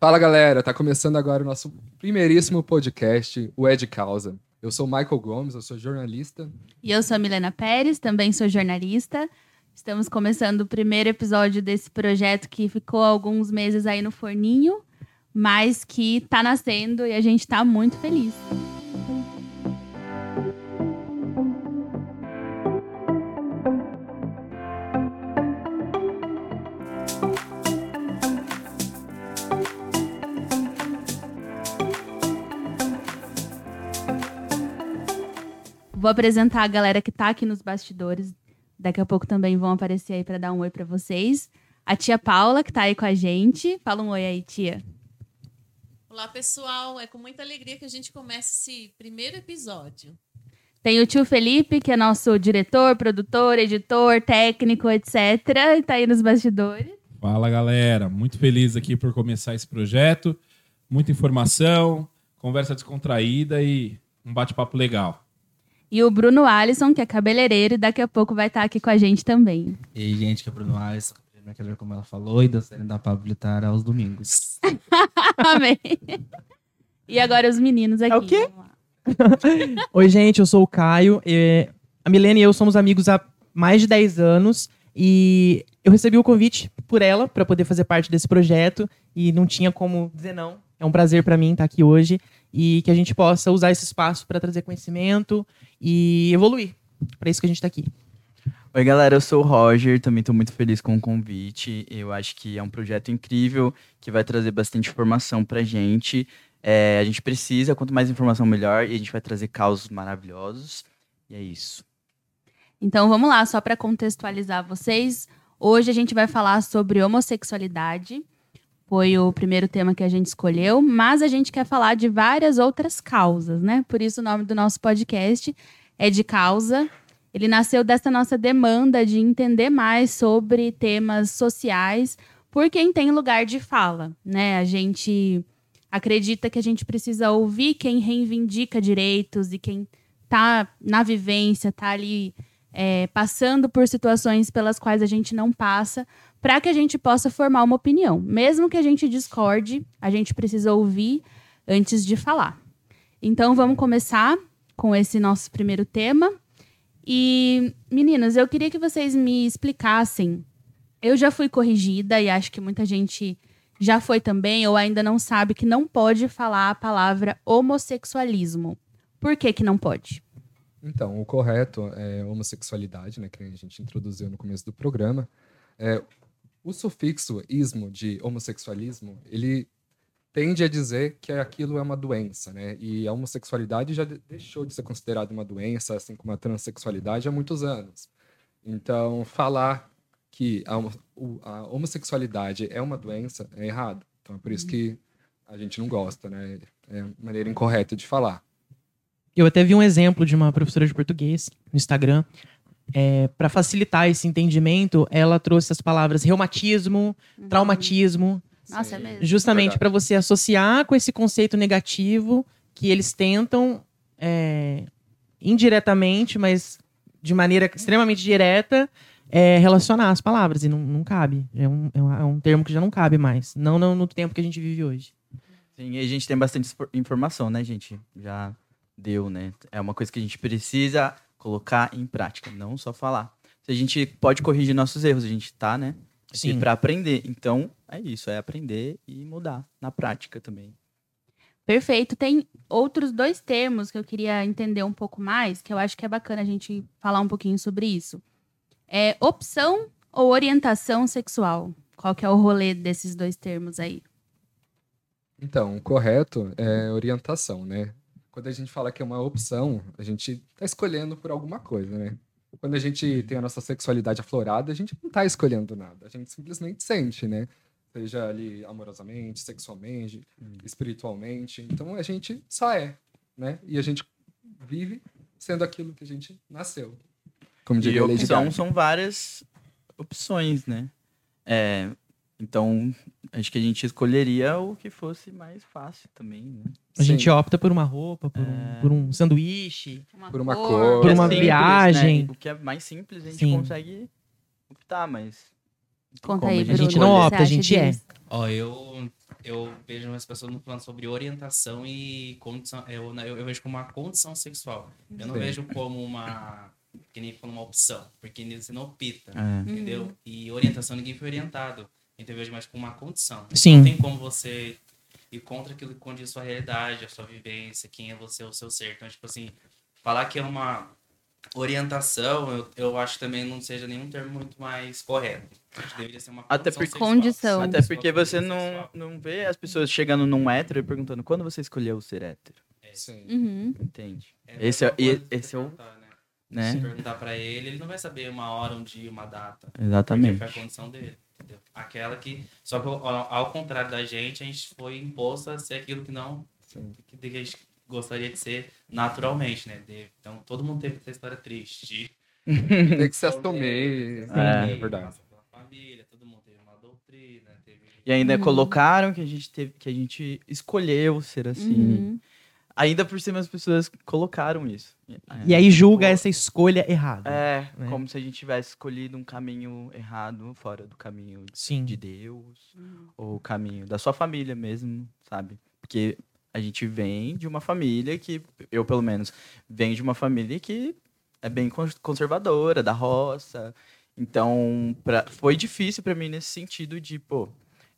Fala galera, tá começando agora o nosso primeiríssimo podcast, o Ed Causa. Eu sou Michael Gomes, eu sou jornalista. E eu sou a Milena Pérez, também sou jornalista. Estamos começando o primeiro episódio desse projeto que ficou alguns meses aí no forninho, mas que tá nascendo e a gente tá muito feliz. Vou apresentar a galera que tá aqui nos bastidores. Daqui a pouco também vão aparecer aí para dar um oi para vocês. A tia Paula, que tá aí com a gente. Fala um oi aí, tia. Olá, pessoal. É com muita alegria que a gente começa esse primeiro episódio. Tem o tio Felipe, que é nosso diretor, produtor, editor, técnico, etc. E tá aí nos bastidores. Fala, galera. Muito feliz aqui por começar esse projeto. Muita informação, conversa descontraída e um bate-papo legal. E o Bruno Alisson, que é cabeleireiro, e daqui a pouco vai estar aqui com a gente também. E aí, gente, que é Bruno Alisson, como ela falou, e dançarina da Pablo Vittar aos domingos. Amém. E agora os meninos aqui. É o quê? Oi, gente, eu sou o Caio. E a Milene e eu somos amigos há mais de 10 anos. E eu recebi o convite por ela para poder fazer parte desse projeto. E não tinha como dizer não. É um prazer para mim estar aqui hoje e que a gente possa usar esse espaço para trazer conhecimento e evoluir. Para isso que a gente está aqui. Oi, galera, eu sou o Roger, também estou muito feliz com o convite. Eu acho que é um projeto incrível que vai trazer bastante informação para a gente. É, a gente precisa, quanto mais informação, melhor, e a gente vai trazer causos maravilhosos. E é isso. Então vamos lá, só para contextualizar vocês. Hoje a gente vai falar sobre homossexualidade foi o primeiro tema que a gente escolheu, mas a gente quer falar de várias outras causas, né? Por isso o nome do nosso podcast é de causa. Ele nasceu dessa nossa demanda de entender mais sobre temas sociais por quem tem lugar de fala, né? A gente acredita que a gente precisa ouvir quem reivindica direitos e quem tá na vivência, tá ali é, passando por situações pelas quais a gente não passa, para que a gente possa formar uma opinião. Mesmo que a gente discorde, a gente precisa ouvir antes de falar. Então vamos começar com esse nosso primeiro tema. E meninas, eu queria que vocês me explicassem. Eu já fui corrigida e acho que muita gente já foi também ou ainda não sabe que não pode falar a palavra homossexualismo. Por que que não pode? Então, o correto é homossexualidade, né, que a gente introduziu no começo do programa. É, o sufixo ismo de homossexualismo, ele tende a dizer que aquilo é uma doença, né? E a homossexualidade já deixou de ser considerada uma doença, assim como a transexualidade, há muitos anos. Então, falar que a, a homossexualidade é uma doença é errado. Então, é por isso que a gente não gosta, né? É maneira incorreta de falar. Eu até vi um exemplo de uma professora de português no Instagram é, para facilitar esse entendimento, ela trouxe as palavras reumatismo, uhum. traumatismo. Nossa, é mesmo. Justamente é para você associar com esse conceito negativo que eles tentam é, indiretamente, mas de maneira extremamente direta, é, relacionar as palavras. E não, não cabe. É um, é um é termo que já não cabe mais. Não no, no tempo que a gente vive hoje. Sim, e a gente tem bastante informação, né, gente? Já deu, né? É uma coisa que a gente precisa colocar em prática, não só falar. A gente pode corrigir nossos erros, a gente tá, né? Sim. Para aprender. Então, é isso, é aprender e mudar na prática também. Perfeito. Tem outros dois termos que eu queria entender um pouco mais, que eu acho que é bacana a gente falar um pouquinho sobre isso. É opção ou orientação sexual? Qual que é o rolê desses dois termos aí? Então, o correto é orientação, né? Quando a gente fala que é uma opção, a gente está escolhendo por alguma coisa, né? Quando a gente tem a nossa sexualidade aflorada, a gente não está escolhendo nada, a gente simplesmente sente, né? Seja ali amorosamente, sexualmente, hum. espiritualmente. Então a gente só é, né? E a gente vive sendo aquilo que a gente nasceu. Como diria e opção são várias opções, né? É, então, acho que a gente escolheria o que fosse mais fácil também, né? A Sim. gente opta por uma roupa, por, é... um, por um sanduíche, uma por uma cor, por uma simples, né? viagem. Né? O que é mais simples a gente Sim. consegue optar, mas. Conta aí, a gente não opta, a gente é. Ó, eu, eu vejo as pessoas falando sobre orientação e condição. Eu, eu, eu vejo como uma condição sexual. Eu não Sim. vejo como uma. Que nem falando uma opção. Porque você não opta. É. Entendeu? E orientação ninguém foi orientado. Então eu vejo mais como uma condição. Sim. Não tem como você ir contra aquilo que condiz a sua realidade, a sua vivência, quem é você, o seu ser. Então, tipo assim, falar que é uma orientação, eu, eu acho que também não seja nenhum termo muito mais correto. Acho que deveria ser uma Até sexual. Condição. Até porque você não, sexual. não vê as pessoas chegando num hétero e perguntando quando você escolheu ser hétero. Sim. Uhum. Entende? É, Esse é- e- que você esse é o- perguntar, né? Né? Se perguntar pra ele, ele não vai saber uma hora, um dia, uma data. Porque Exatamente. foi a condição dele. Entendeu? Aquela que. Só que ao, ao contrário da gente, a gente foi imposto a ser aquilo que não. Sim. Que, que a gente gostaria de ser naturalmente, né? De- Então todo mundo teve essa história triste. Tem que se assumir. É. É verdade. Família, todo mundo teve uma doutrina, teve. E ainda Uhum. colocaram que a gente teve, que a gente escolheu ser assim. Uhum. Ainda por cima as pessoas colocaram isso. E aí julga Pô, essa escolha errada. É, né? como se a gente tivesse escolhido um caminho errado, fora do caminho Sim. de Deus, ou o caminho da sua família mesmo, sabe? Porque a gente vem de uma família que, eu pelo menos, venho de uma família que é bem cons- conservadora, da roça. Então, pra, foi difícil pra mim nesse sentido de, pô,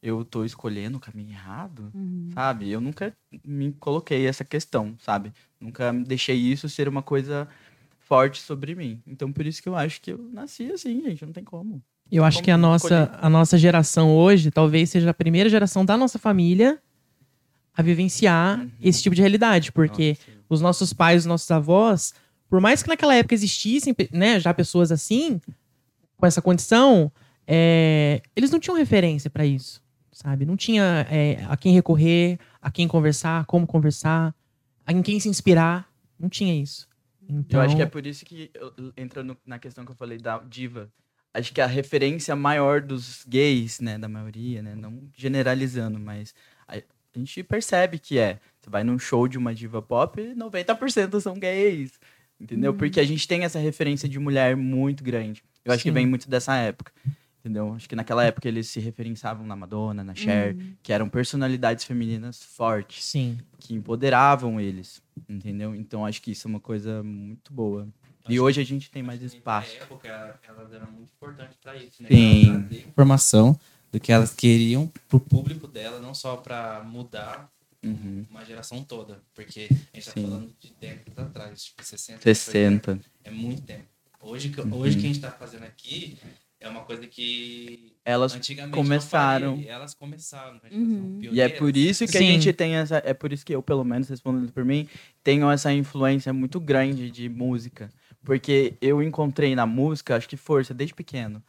eu tô escolhendo o caminho errado, Uhum. sabe? Eu nunca me coloquei essa questão, sabe? Nunca deixei isso ser uma coisa forte sobre mim. Então, por isso que eu acho que eu nasci assim, gente, não tem como. Eu acho Como que a nossa, escolher? a nossa geração hoje talvez seja a primeira geração da nossa família a vivenciar Uhum. esse tipo de realidade, porque Nossa, os nossos pais, os nossos avós, por mais que naquela época existissem, né, já pessoas assim, com essa condição, é, eles não tinham referência para isso, sabe? Não tinha é, a quem recorrer, a quem conversar, como conversar, a em quem se inspirar, não tinha isso. Então, Eu acho que é por isso que, entrando na questão que eu falei da diva, acho que a referência maior dos gays, né, da maioria, né, não generalizando, mas a, a gente percebe que é. Você vai num show de uma diva pop, 90% são gays, entendeu? Porque a gente tem essa referência de mulher muito grande. Eu acho que Sim. vem muito dessa época. Entendeu? Acho que naquela época eles se referenciavam na Madonna, na Cher, que eram personalidades femininas fortes sim. que empoderavam eles, entendeu? Então acho que isso é uma coisa muito boa. E Acho hoje a gente tem mais que espaço. Na época, elas eram muito importantes para isso, né? Sim. Pra trazer informação do que elas queriam pro público dela, não só para mudar Uhum. uma geração toda. Porque a gente tá Sim. falando de décadas atrás, tipo 60. 60. É muito tempo. Hoje, que- Uhum. hoje que a gente tá fazendo aqui é uma coisa que Elas antigamente começaram. elas começaram. né? Uhum. E é por isso que a Sim. gente tem essa. É por isso que eu, pelo menos, respondendo por mim, tenho essa influência muito grande de música. Porque eu encontrei na música, acho que força, desde pequeno.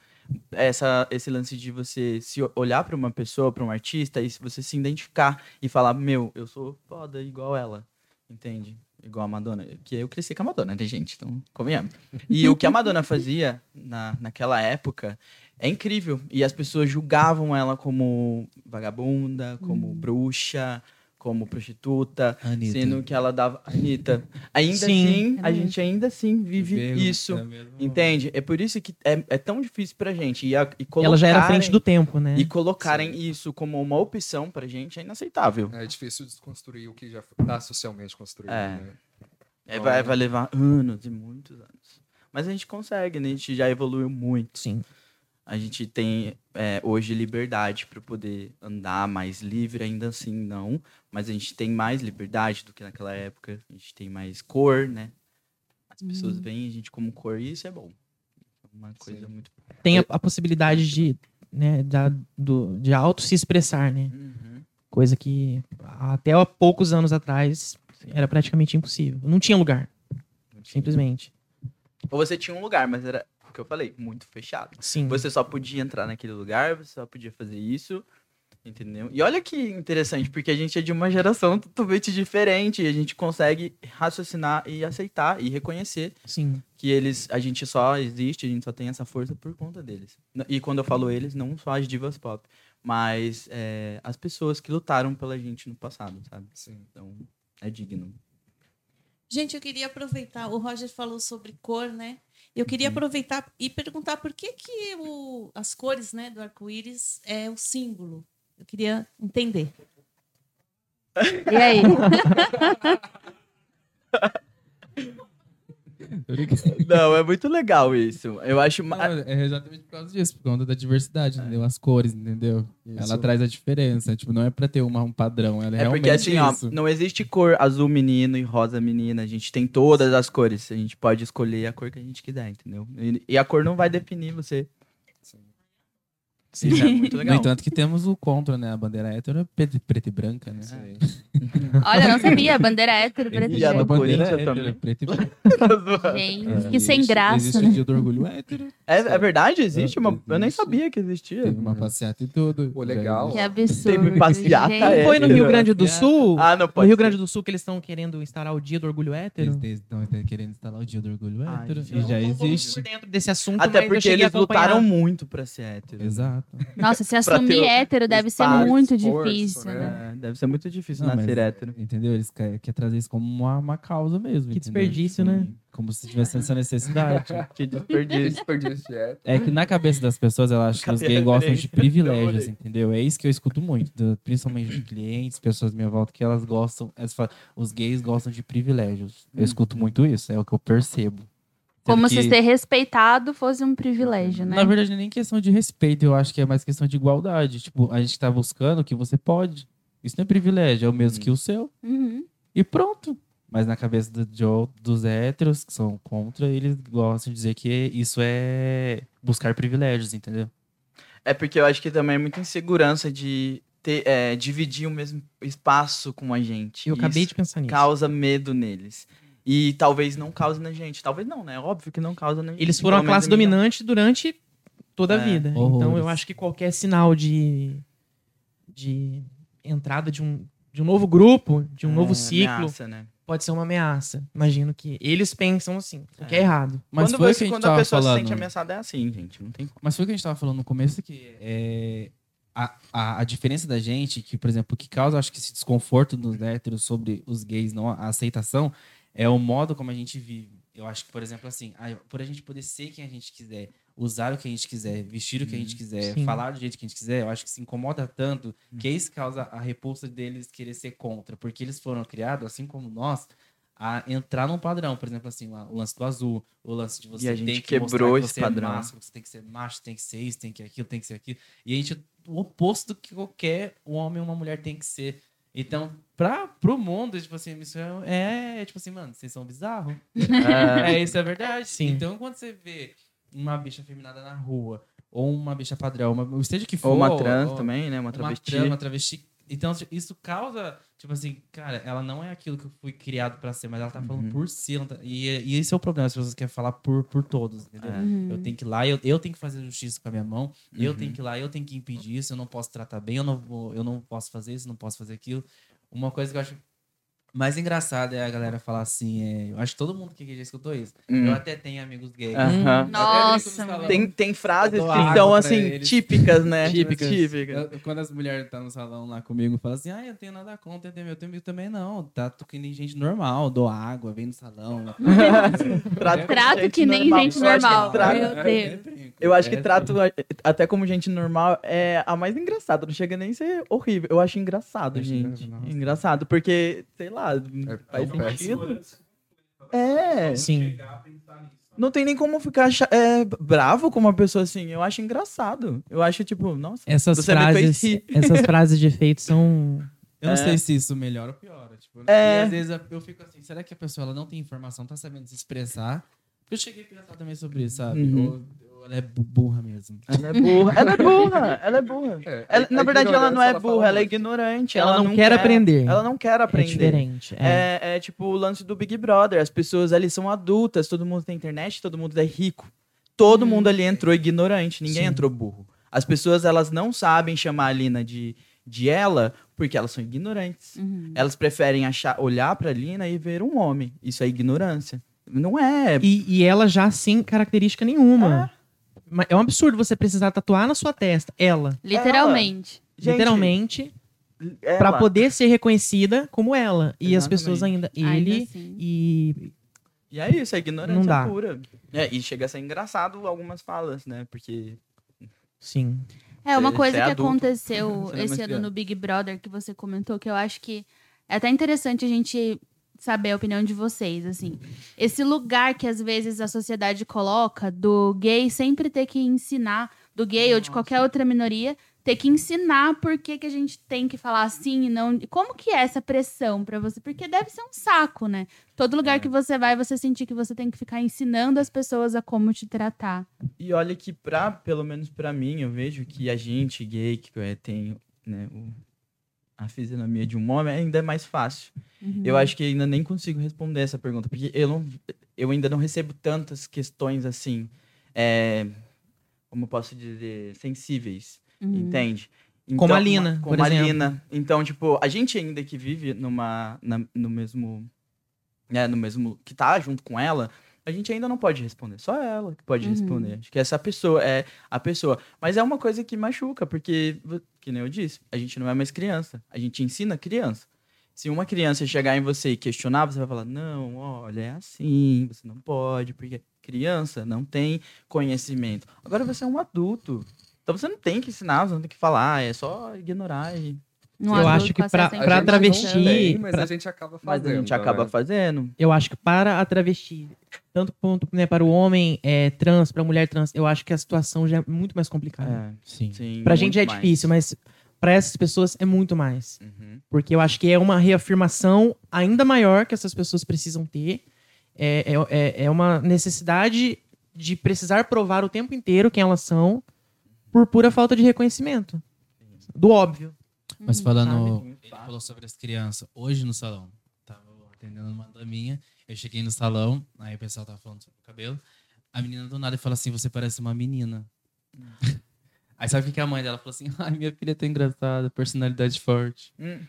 Essa, esse lance de você se olhar pra uma pessoa, pra um artista, e se você se identificar e falar, meu, eu sou foda igual ela. Entende? Igual a Madonna. Que eu cresci com a Madonna, né, gente? Então, convenhamos. E o que a Madonna fazia na, naquela época é incrível. E as pessoas julgavam ela como vagabunda, como bruxa, como prostituta, Anitta. sendo que ela dava. Anitta. Ainda Sim. assim, a gente ainda assim vive isso. É mesmo- Entende? É por isso que é, é tão difícil pra gente. E, a, e Ela já era frente do tempo, né? E colocarem isso como uma opção pra gente é inaceitável. É difícil desconstruir o que já está socialmente construído. É. né? É, vai, vai levar anos e muitos anos. Mas a gente consegue, né? A gente já evoluiu muito. Sim. A gente tem é, hoje liberdade para poder andar mais livre, ainda assim não. Mas a gente tem mais liberdade do que naquela época. A gente tem mais cor, né? As pessoas veem a gente como cor e isso é bom. É uma coisa Sim. muito. Tem a, a possibilidade de, né, da, do, de auto se expressar, né? Uhum. Coisa que até há poucos anos atrás era praticamente impossível. Não tinha lugar, simplesmente. Ou você tinha um lugar, mas era o que eu falei, muito fechado. Sim. Você só podia entrar naquele lugar, você só podia fazer isso, entendeu? E olha que interessante, porque a gente é de uma geração totalmente diferente e a gente consegue raciocinar e aceitar e reconhecer Sim. que eles, a gente só existe, a gente só tem essa força por conta deles. E quando eu falo eles, não só as divas pop, mas é, as pessoas que lutaram pela gente no passado, sabe? Sim. Então, é digno. Gente, eu queria aproveitar, o Roger falou sobre cor, né? Eu queria aproveitar e perguntar por que, que o- as cores né, do arco-íris é o símbolo. Eu queria entender. E aí? Não, é muito legal isso. Eu acho. Não, é exatamente por causa disso, por conta da diversidade, entendeu? As cores, entendeu? Isso. Ela traz a diferença. Tipo, não é pra ter uma, um padrão, ela é, É porque assim, ó, não existe cor azul menino e rosa menina. A gente tem todas as cores. A gente pode escolher a cor que a gente quiser, entendeu? E, e a cor não vai definir você. Sim. É muito No legal. entanto, que temos o contra, né? A bandeira hétero é preta, preta e branca, né? Sim. Olha, eu não sabia. Bandeira hétero, preto e E a branco. do Corinthians hétero também. é preta e branca. Gente, É, que sem existe- graça, Existe o né? dia do orgulho hétero. É, é verdade? Existe uma. Eu nem Existe. sabia que existia. Teve uma passeata e tudo. Pô, legal. Que absurdo. Teve passeata, gente. é. Foi no Rio Grande do Sul? Ah, não No pode. Rio ser. Grande do Sul que eles estão querendo instaurar o dia do orgulho hétero? Eles estão querendo instalar o dia do orgulho Ai, hétero. gente, e já não existe. por dentro desse assunto, Até porque a eles lutaram muito pra ser hétero. Exato. Nossa, se assumir hétero deve ser muito esforço, difícil, né? né? É, deve ser muito difícil Não, nascer mas- hétero. Entendeu? Eles querem quer trazer isso como uma, uma causa mesmo. Que entendeu? desperdício, né? Como se tivesse essa necessidade. Que desperdício. Desperdício de hétero. É que na cabeça das pessoas, elas acham que os gays gostam de privilégios, entendeu? É isso que eu escuto muito, do- principalmente de clientes, pessoas à minha volta, que elas gostam, elas falam, os gays gostam de privilégios. Eu escuto muito isso, é o que eu percebo. Como Sendo se que, ser respeitado fosse um privilégio, né? Na verdade, não nem questão de respeito, eu acho que é mais questão de igualdade. Tipo, a gente tá buscando o que você pode. Isso não é privilégio, é o mesmo que o seu. Uhum. E pronto. Mas na cabeça do, o- dos héteros, que são contra, eles gostam de dizer que isso é buscar privilégios, entendeu? É porque eu acho que também é muita insegurança de ter, é, dividir o mesmo espaço com a gente. Eu acabei Isso de pensar nisso. causa medo neles. E talvez não cause na gente. Talvez não, né? Óbvio que não causa na gente. Eles foram a classe dominante durante toda a É, vida. Então horrores. eu acho que qualquer sinal de, de entrada de um, de um novo grupo, de um É, novo ciclo, ameaça, né? pode ser uma ameaça. Imagino que eles pensam assim, o que é errado. Mas quando foi o você- que a gente quando a pessoa se falando. sente ameaçada é assim, gente. Não tem como. Mas foi o que a gente tava falando no começo, que é, a, a, a diferença da gente, que, por exemplo, o que causa, acho que, esse desconforto dos héteros sobre os gays, não a aceitação, é o modo como a gente vive. Eu acho que, por exemplo, assim, a- por a gente poder ser quem a gente quiser, usar o que a gente quiser, vestir o que a gente quiser, Sim. falar do jeito que a gente quiser, eu acho que se incomoda tanto que é isso causa a repulsa deles querer ser contra. Porque eles foram criados, assim como nós, a entrar num padrão. Por exemplo, assim, o lance do azul, o lance de você a gente tem que quebrou mostrar que esse você é padrão. massa, você tem que ser macho, tem que ser isso, tem que aquilo, tem que ser aquilo. E a gente, o oposto do que qualquer homem ou uma mulher tem que ser. Então, pra, pro mundo, tipo assim, isso é, é tipo assim, mano, vocês são bizarros. É, É, isso é verdade. Sim. Então, quando você vê uma bicha feminada na rua, ou uma bicha padrão, uma, esteja que for. ou uma trans ou- também, né? Uma uma travesti. trans, uma travesti. Então, isso causa, tipo assim, cara, ela não é aquilo que eu fui criado pra ser, mas ela tá falando Uhum. por si. tá- e, e esse é o problema, as pessoas querem falar por, por todos, entendeu? Uhum. Eu tenho que ir lá, eu, eu tenho que fazer justiça com a minha mão, eu Uhum. tenho que ir lá, eu tenho que impedir isso, eu não posso tratar bem, eu não, vou, eu não posso fazer isso, não posso fazer aquilo. Uma coisa que eu acho mais engraçada é a galera falar assim, é, eu acho que todo mundo que já escutou isso. Hum. Eu até tenho amigos gays. Aham. Nossa, mano. Tem, tem frases que são, assim, eles. típicas, né? Típicas. Típicas. Eu- quando as mulheres estão no salão lá comigo, falam assim: ah, eu tenho nada contra, eu tenho meu tempo também não. Tá que nem gente normal, dou água, vem no salão. Trato, Trato que nem normal. gente normal. trato- Meu Deus. Eu acho que É, trato até como gente normal é a mais engraçada. Não chega nem a ser horrível. Eu acho engraçado, Eu acho gente. engraçado. Engraçado, porque, sei lá, faz tão sentido. É. Sim. Não tem nem como ficar é, bravo com uma pessoa assim. Eu acho engraçado. Eu acho, tipo, nossa. Essas frases, essas frases de efeito são Eu não É. sei se isso melhora ou piora. Tipo, É. E às vezes eu fico assim: será que a pessoa ela não tem informação, tá sabendo se expressar? Eu cheguei a pensar também sobre isso, sabe? Uhum. Ou ela é bu- burra mesmo. Ela é burra. Ela é burra. Ela é burra. É, Ela- a- na verdade, ela não é burra, ela é ignorante. Ela não quer aprender. Ela não quer é aprender. diferente. É. É, é tipo o lance do Big Brother. As pessoas ali são adultas, todo mundo tem internet, todo mundo é rico. Todo mundo ali entrou ignorante, ninguém Sim. entrou burro. As pessoas, elas não sabem chamar a Lina de, de ela porque elas são ignorantes. Uhum. Elas preferem achar, olhar pra Lina e ver um homem. Isso é ignorância. Não é. E, e ela já sem característica nenhuma. Mas É um absurdo você precisar tatuar na sua testa ela, Literalmente. Gente, literalmente, ela- pra poder ser reconhecida como ela. E as Exatamente. pessoas ainda Ainda ele assim. e E é isso, é ignorância Não dá. pura. É, e chega a ser engraçado algumas falas, né? Porque. sim. É, uma coisa é que adulto, aconteceu é esse ano no Big Brother que você comentou, que eu acho que é até interessante a gente saber a opinião de vocês, assim. Esse lugar que às vezes a sociedade coloca do gay sempre ter que ensinar, do gay ou de qualquer outra minoria, ter que ensinar por que, que a gente tem que falar assim e não. Como que é essa pressão pra você? Porque deve ser um saco, né? Todo lugar que você vai, você sentir que você tem que ficar ensinando as pessoas a como te tratar. E olha que, pra, pelo menos pra mim, eu vejo que a gente gay, que é, tem né, o- a fisionomia de um homem, ainda é mais fácil. Uhum. Eu acho que ainda nem consigo responder essa pergunta, porque eu, não, eu ainda não recebo tantas questões assim, é, como eu posso dizer, sensíveis, Uhum. entende? Como a Lina, Como por a exemplo. Lina. Então, tipo, a gente ainda que vive numa, na- no mesmo, né, no mesmo, que tá junto com ela, a gente ainda não pode responder. Só ela que pode Uhum. responder. Acho que essa pessoa é a pessoa. Mas é uma coisa que machuca, porque, que nem eu disse, a gente não é mais criança. A gente ensina criança. Se uma criança chegar em você e questionar, você vai falar: não, olha, é assim, você não pode, porque criança não tem conhecimento. Agora você é um adulto. Então você não tem que ensinar, você não tem que falar, é só ignorar e. Eu acho que informação. travesti- Tem, mas pra- a gente acaba Mas fazendo. a gente acaba né? fazendo. Eu acho que para a travesti, tanto quanto né, para o homem é, trans, para a mulher trans, eu acho que a situação já é muito mais complicada. É, Sim. sim. pra gente já é mais. difícil, mas para essas pessoas é muito mais. Uhum. Porque eu acho que é uma reafirmação ainda maior que essas pessoas precisam ter. É, é, é- é uma necessidade de precisar provar o tempo inteiro quem elas são por pura falta de reconhecimento. Do óbvio. Mas Uhum. falando, ele falou sobre as crianças. Hoje no salão, tava atendendo uma daminha, eu cheguei no salão, aí o pessoal tava falando sobre o cabelo. A menina do nada fala assim: Você parece uma menina. Aí sabe o que a mãe dela falou assim? Ai, minha filha é tão engraçada, personalidade forte. Hum.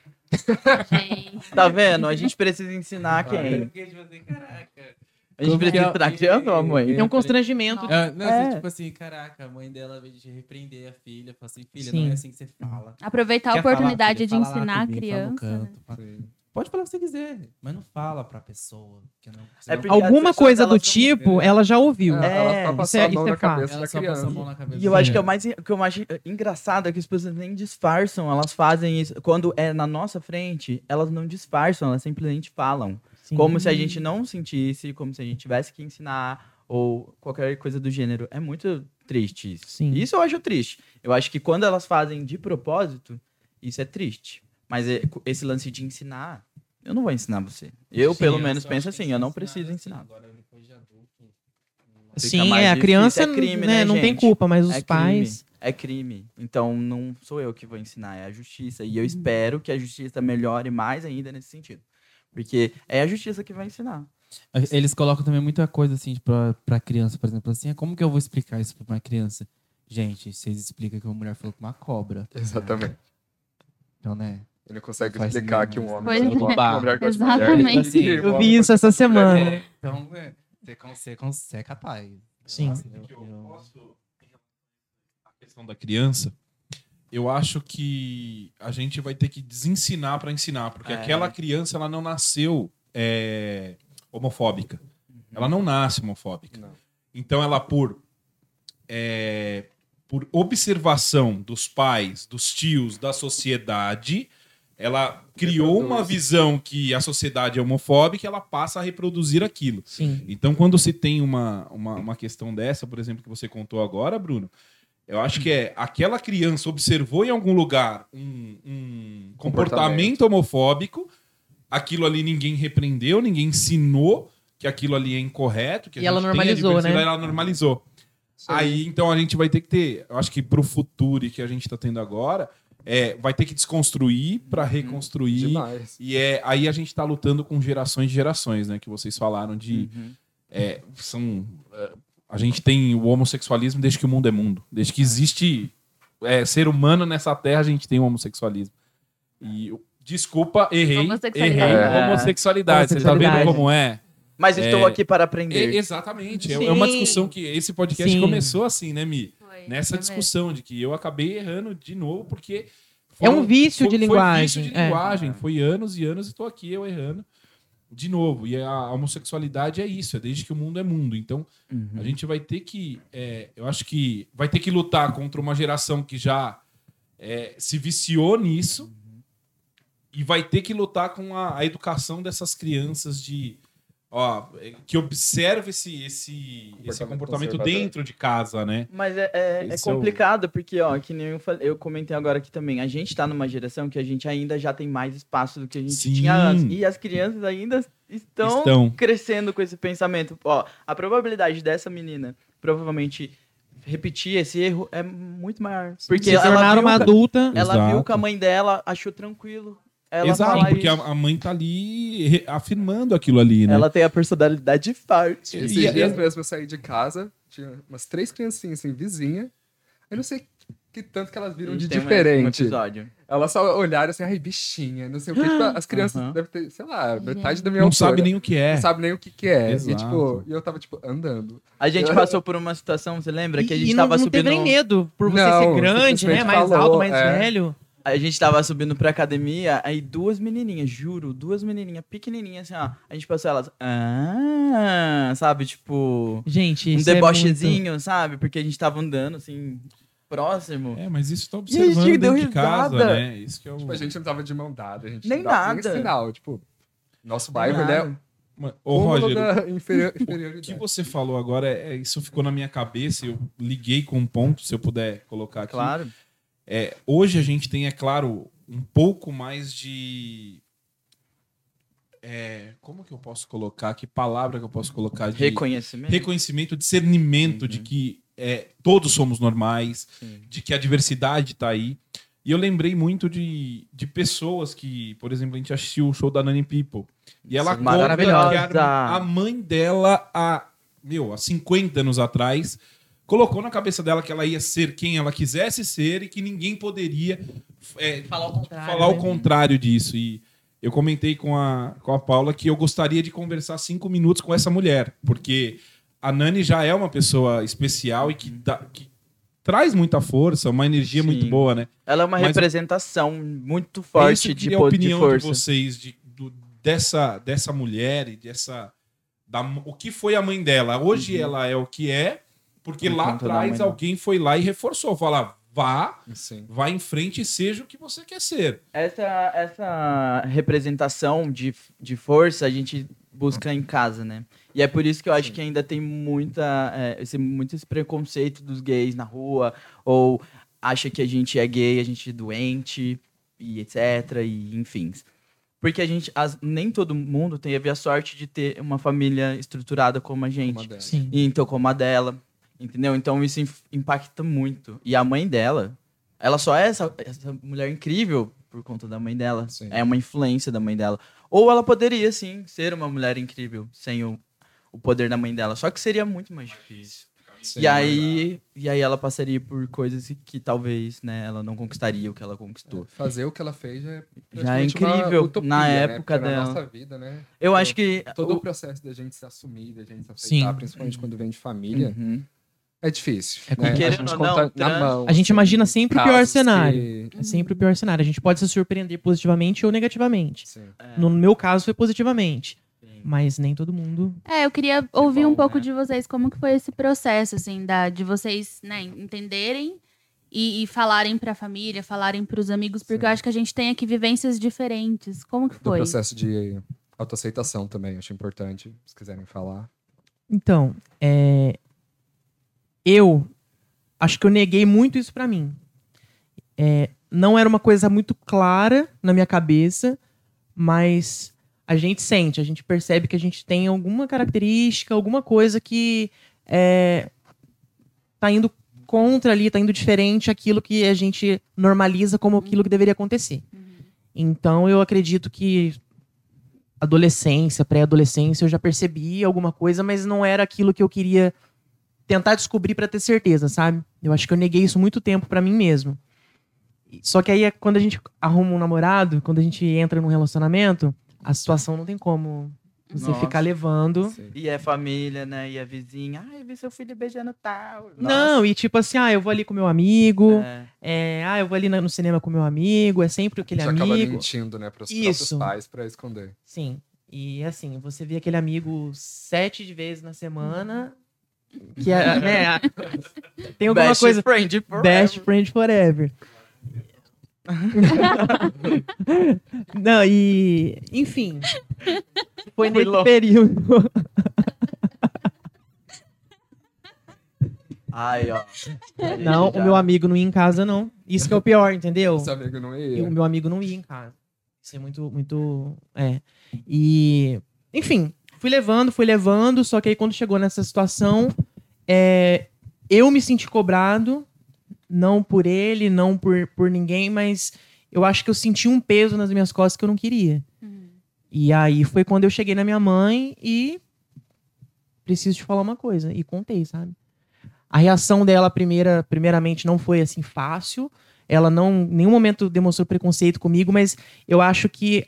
Gente. Tá vendo? A gente precisa ensinar Eu quem? fiquei tipo assim, caraca. A gente precisa é- ensinar a criança ou a mãe? É um constrangimento. É, não, É. assim, tipo assim, caraca, a mãe dela veio de repreender a filha, falou assim, filha, Sim. não é assim que você fala. Aproveitar a Quer falar, oportunidade filha? de ensinar a criança. né? canto, fala- Sim. Pode falar o que você quiser, mas não fala pra pessoa. Que não, É as Alguma coisa do não- tipo, ela já ouviu. É, ela É, só isso passou é- a mão é na cabeça ela da a criança. mão na cabeça. E eu acho que é o É. mais, o que eu mais engraçado é que as pessoas nem disfarçam, elas fazem isso. Quando é na nossa frente, elas não disfarçam, elas simplesmente falam. Sim. Como se a gente não sentisse, como se a gente tivesse que ensinar, ou qualquer coisa do gênero. É muito triste isso. Sim. Isso eu acho triste. Eu acho que quando elas fazem de propósito, isso é triste. Mas é- esse lance de ensinar, eu não vou ensinar você. Eu, Sim, pelo eu menos, penso assim, eu não preciso assim, ensinar. Agora, depois de adulto, Sim, é, a criança É crime, né, né, não tem gente? culpa, mas os É pais. É crime. Então não sou eu que vou ensinar, é a justiça. E eu espero que a justiça melhore mais ainda nesse sentido. Porque é a justiça que vai ensinar. Eles colocam também muita coisa assim pra, pra criança, por exemplo, assim, "Ah, como que eu vou explicar isso pra uma criança? Gente, vocês explicam que uma mulher falou com uma cobra. Exatamente. Então, né? Ele não consegue Faz explicar que um né? homem Pois gosta de é. uma mulher. Exatamente. Assim, Eu vi isso essa semana. É, então, é, você, con- você, é capaz. Sim. Eu- que eu eu- posso- a questão da criança, eu acho que a gente vai ter que desensinar para ensinar, porque É. aquela criança ela não nasceu é, homofóbica. Ela não nasce homofóbica. Não. Então ela por é, por observação dos pais, dos tios, da sociedade, ela criou Reproduz. uma visão que a sociedade é homofóbica, e ela passa a reproduzir aquilo. Sim. Então, quando se tem uma, uma, uma questão dessa, por exemplo, que você contou agora, Bruno, eu acho que é aquela criança observou em algum lugar um, um comportamento homofóbico, aquilo ali ninguém repreendeu, ninguém ensinou que aquilo ali é incorreto, que a E ela gente tem a normalizou, né? Ela normalizou. Aí, então, a gente vai ter que ter, eu acho que pro futuro e que a gente tá tendo agora, é, vai ter que desconstruir para reconstruir. Demais. E é, aí a gente tá lutando com gerações de gerações, né? Que vocês falaram de. é, são. É, a gente tem o homossexualismo desde que o mundo é mundo. Desde que existe é, ser humano nessa terra, a gente tem o homossexualismo. E eu- desculpa, errei. Homossexualidade. Errei. É. Homossexualidade. Você tá vendo como é? Mas estou É, aqui para É, aprender. exatamente. É, Sim. é uma discussão que esse podcast Sim. começou assim, né, Mi? Foi, Nessa foi discussão de que eu acabei errando de novo, porque. É um vício foi- de Foi linguagem, vício de é. linguagem. Foi anos e anos e tô aqui eu errando. De novo, e a, homossexualidade é isso, é desde que o mundo é mundo. Então, Uhum. a gente vai ter que. é, eu acho que vai ter que lutar contra uma geração que já é, se viciou nisso e vai ter que lutar com a, a educação dessas crianças de. Ó, é, que observa esse, esse, esse comportamento dentro de casa, né? Mas é, é, é Esse é o- complicado, porque, ó, que nem eu, falei, eu comentei agora aqui também, a gente tá numa geração que a gente ainda já tem mais espaço do que a gente Sim. tinha antes. E as crianças ainda estão, Estão. crescendo com esse pensamento. Ó, a probabilidade dessa menina provavelmente repetir esse erro é muito maior. Porque Se ela tornar uma adulta. Ela Exato. viu que a mãe dela achou tranquilo. Ela Exato, fala porque a, isso. a mãe tá ali afirmando aquilo ali, né? Ela tem a personalidade forte. Esses E- dias e- mesmo eu saí de casa, tinha umas três criancinhas assim, vizinha. Eu não sei que tanto que elas viram de um- um diferente. episódio. elas só olharam assim, ai, bichinha, não sei o que. Tipo, as crianças Aham. devem ter, sei lá, metade da minha Não altura. sabe nem o que é. Não sabe nem o que que é. E, Exato. tipo, e eu tava, tipo, andando. A gente passou por uma situação, você lembra? Que a gente e não, tava não subindo. teve nem medo por você Não, ser grande, né? Mais falou, alto, mais é. velho. A gente tava subindo pra academia, aí duas menininhas, juro, duas menininhas pequenininhas, assim, ó. A gente passou elas, ah, sabe, tipo, Gente, um é debochezinho, sabe? Porque a gente tava andando, assim, próximo. É, mas isso tá E a observando gente deu de casa, né? Isso que é o... Tipo, a gente não tava de mão dada. A gente Nem não dava nada. Nem sinal. Tipo, nosso bairro, ele é Mano, Ô, Roger, o que você falou agora, é, é- isso ficou na minha cabeça, eu liguei com um ponto, se eu puder colocar aqui. Claro. É, hoje a gente tem, é claro, um pouco mais de... é, como que eu posso colocar? Que palavra que eu posso colocar? De Reconhecimento. reconhecimento, discernimento de que é, todos somos normais, Sim. de que a diversidade tá aí. E eu lembrei muito de, de pessoas que, por exemplo, a gente assistiu o show da Nani People. E ela Sim, conta que a, a mãe dela, há, meu, há 50 anos atrás, colocou na cabeça dela que ela ia ser quem ela quisesse ser e que ninguém poderia é, Falar o contrário. falar o né? contrário disso. E eu comentei com a, com a Paula que eu gostaria de conversar cinco minutos com essa mulher, porque a Nani já é uma pessoa especial e que, dá- que traz muita força, uma energia Sim. muito boa, né? Ela é uma Mas- representação muito É forte eu de, queria a de opinião de, força. vocês de, do- dessa, dessa mulher e dessa. Da, o que foi a mãe dela? Hoje ela é o que é, porque Por lá atrás alguém foi lá e reforçou. Falar, vá, Sim. vá em frente e seja o que você quer ser. Essa, essa representação de, de força a gente busca em casa, né? E é por isso que eu acho que ainda tem muita, é, esse, muito esse preconceito dos gays na rua, ou acha que a gente é gay, a gente é doente, e etc, e enfim. Porque a gente, as- nem todo mundo teve a sorte de ter uma família estruturada como a gente. Delas. Sim. E então, como a dela. Entendeu? Então isso impacta muito. E a mãe dela, ela só é essa, essa mulher incrível por conta da mãe dela. Sim. É uma influência da mãe dela. Ou ela poderia, sim, ser uma mulher incrível sem o, o poder da mãe dela. Só que seria muito mais difícil. Sim, e, aí, e aí ela passaria por coisas que, que talvez né, ela não conquistaria o que ela conquistou. Fazer o que ela fez já é, Já é incrível utopia, na né? época Porque dela. Nossa vida, né? Eu acho que. Todo o processo da gente se assumir, da gente se Sim. aceitar, principalmente quando vem de família, Uhum. É difícil. É né? porque, A não, conta na trans- mão. A gente assim, imagina sempre o pior cenário. que- É sempre o pior cenário. A gente pode se surpreender positivamente ou negativamente. Sim. É, No meu caso, foi positivamente. sim. Mas nem todo mundo. É, eu queria ouvir um bom, pouco né? de vocês, como que foi esse processo, assim, da, de vocês, né, entenderem e, e falarem pra família, falarem pros amigos, porque Sim. eu acho que a gente tem aqui vivências diferentes. Como que foi? processo de autoaceitação também, acho importante, se quiserem falar. Então, é... eu acho que eu neguei muito isso pra mim. É, Não era uma coisa muito clara na minha cabeça, mas a gente sente, a gente percebe que a gente tem alguma característica, alguma coisa que é, tá indo contra ali, tá indo diferente aquilo que a gente normaliza como aquilo que deveria acontecer. Então eu acredito que adolescência, pré-adolescência, eu já percebi alguma coisa, mas não era aquilo que eu queria tentar descobrir pra ter certeza, sabe? Eu acho que eu neguei isso muito tempo pra mim mesmo. Só que aí é quando a gente arruma um namorado, quando a gente entra num relacionamento, a situação não tem como você Nossa. ficar levando. Sim. E é família, né? E a vizinha. Ai, vi seu filho beijando tal. Não, e tipo assim, ah, eu vou ali com meu amigo, É. é, ah, eu vou ali no cinema com meu amigo, é sempre aquele Você acaba amigo. mentindo, né, pros Isso. próprios pais pra esconder. Sim. E assim, você vê aquele amigo sete vezes na semana. Que é, né, a- tem alguma Best coisa. friend forever. Best friend forever. Não, e. Enfim. Foi Foi nesse longe. período. Ai, ó. Não, o meu amigo não ia em casa, não. Isso que é o pior, entendeu? Esse amigo não E ia. o meu amigo não ia em casa. Isso é muito, muito. É. E. Enfim, fui levando, fui levando, só que aí quando chegou nessa situação, é, eu me senti cobrado, não por ele, não por, por ninguém, mas eu acho que eu senti um peso nas minhas costas que eu não queria. E aí foi quando eu cheguei na minha mãe e. Preciso te falar uma coisa. E contei, sabe? A reação dela, primeira, primeiramente, não foi assim fácil ela não em nenhum momento demonstrou preconceito comigo, mas eu acho que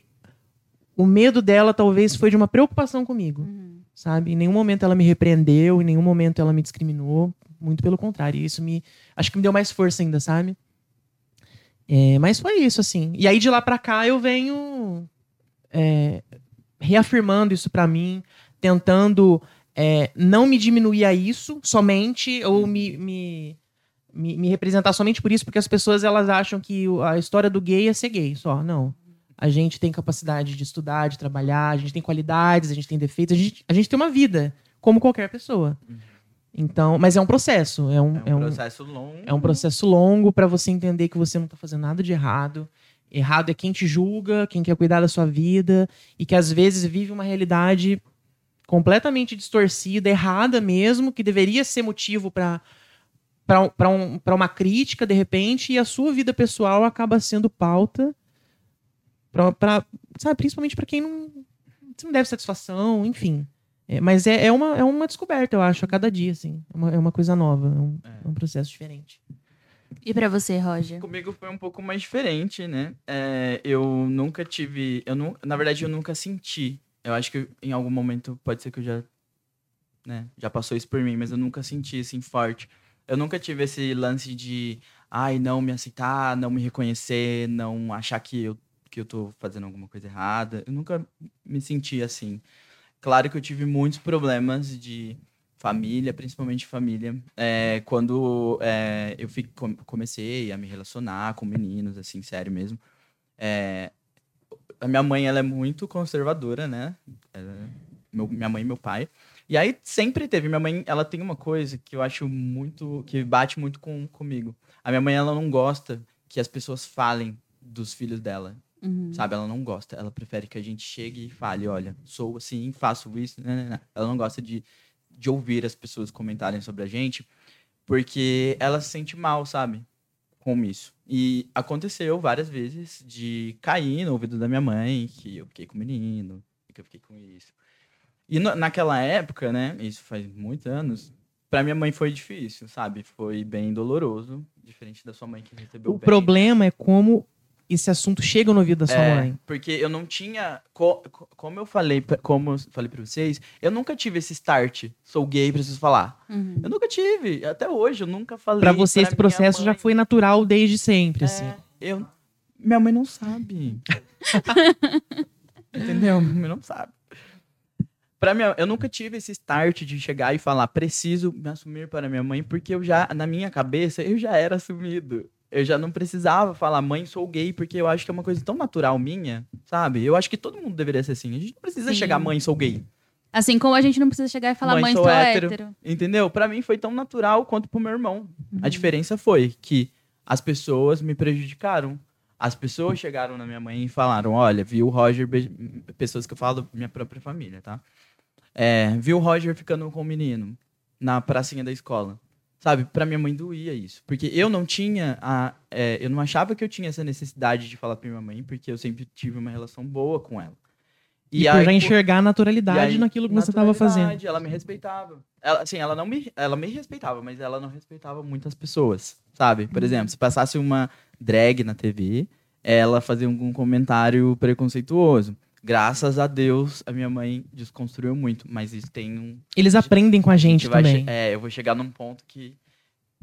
o medo dela talvez foi de uma preocupação comigo, sabe? Em nenhum momento ela me repreendeu, em nenhum momento ela me discriminou, muito pelo contrário. Isso me acho que me deu mais força ainda, sabe? É, mas foi isso assim. E aí de lá pra cá eu venho é, reafirmando isso pra mim, tentando é, não me diminuir a isso somente ou me, me me, me representar somente por isso, porque as pessoas elas acham que a história do gay é ser gay só. Não. A gente tem capacidade de estudar, de trabalhar, a gente tem qualidades, a gente tem defeitos, a gente, a gente tem uma vida, como qualquer pessoa. Então, mas é um processo, é um, É um processo longo. é um processo longo para você entender que você não tá fazendo nada de errado. Errado é quem te julga, quem quer cuidar da sua vida e que às vezes vive uma realidade completamente distorcida, errada mesmo, que deveria ser motivo para para um, uma crítica de repente e a sua vida pessoal acaba sendo pauta pra, pra, sabe, principalmente para quem não, não deve satisfação, enfim. É, mas é, é, uma, é uma descoberta, eu acho, a cada dia, assim. É uma, é uma coisa nova, é um, é um processo diferente. E pra você, Roger? Comigo foi um pouco mais diferente, né? É, eu nunca tive. Eu não, na verdade, eu nunca senti. Eu acho que em algum momento pode ser que eu já. Né, já passou isso por mim, mas eu nunca senti assim forte. Eu nunca tive esse lance de. Ai, não me aceitar, não me reconhecer, não achar que eu, que eu tô fazendo alguma coisa errada. Eu nunca me senti assim. Claro que eu tive muitos problemas de família, principalmente família, é, quando é, eu fi- com- comecei a me relacionar com meninos, assim, sério mesmo. É, a minha mãe, ela é muito conservadora, né? Ela- meu- minha mãe e meu pai. E aí sempre teve. Minha mãe, ela tem uma coisa que eu acho muito. que bate muito com, comigo. A minha mãe, ela não gosta que as pessoas falem dos filhos dela. Uhum. Sabe? Ela não gosta. Ela prefere que a gente chegue e fale: olha, sou assim, faço isso. né, né, né. Ela não gosta de, de ouvir as pessoas comentarem sobre a gente, porque ela se sente mal, sabe? Com isso. E aconteceu várias vezes de cair no ouvido da minha mãe que eu fiquei com o menino, que eu fiquei com isso. E no- naquela época, né? Isso faz muitos anos. Pra minha mãe foi difícil, sabe? Foi bem doloroso, diferente da sua mãe que recebeu O bem. problema é como esse assunto chega no ouvido da sua É, mãe. Porque eu não tinha. co- co- como eu falei, pra- como eu falei pra vocês, eu nunca tive esse start. Sou gay, preciso falar. Uhum. Eu nunca tive. Até hoje, eu nunca falei. Pra você, esse minha processo já mãe. foi natural desde sempre, É, assim. eu. Minha mãe não sabe. Entendeu? Minha mãe não sabe. Pra minha, eu nunca tive esse start de chegar e falar, preciso me assumir para minha mãe, porque eu já, na minha cabeça, eu já era assumido. Eu já não precisava falar, mãe, sou gay, porque eu acho que é uma coisa tão natural minha, sabe? Eu acho que todo mundo deveria ser assim. A gente não precisa Sim. chegar, mãe, sou gay. Assim como a gente não precisa chegar e falar, Mãe, mãe, sou sou hétero." hétero. Entendeu? Pra mim foi tão natural quanto pro meu irmão. A diferença foi que as pessoas me prejudicaram. As pessoas chegaram na minha mãe e falaram: Olha, viu o Roger. be- Pessoas que eu falo, minha própria família, tá? É, viu o Roger ficando com o menino na pracinha da escola. Sabe? Pra minha mãe doía isso. Porque eu não tinha. A, é, eu não achava que eu tinha essa necessidade de falar pra minha mãe, porque eu sempre tive uma relação boa com ela. E, por aí, já enxergar a naturalidade e aí, naquilo que você estava fazendo. naturalidade, Ela me respeitava. Ela, assim, ela não me, ela me respeitava, mas ela não respeitava muitas pessoas, sabe? Por exemplo, se passasse uma drag na TV, ela fazia algum comentário preconceituoso. Graças a Deus, a minha mãe desconstruiu muito, mas isso tem um Eles aprendem com a gente vai também. É, eu vou chegar num ponto que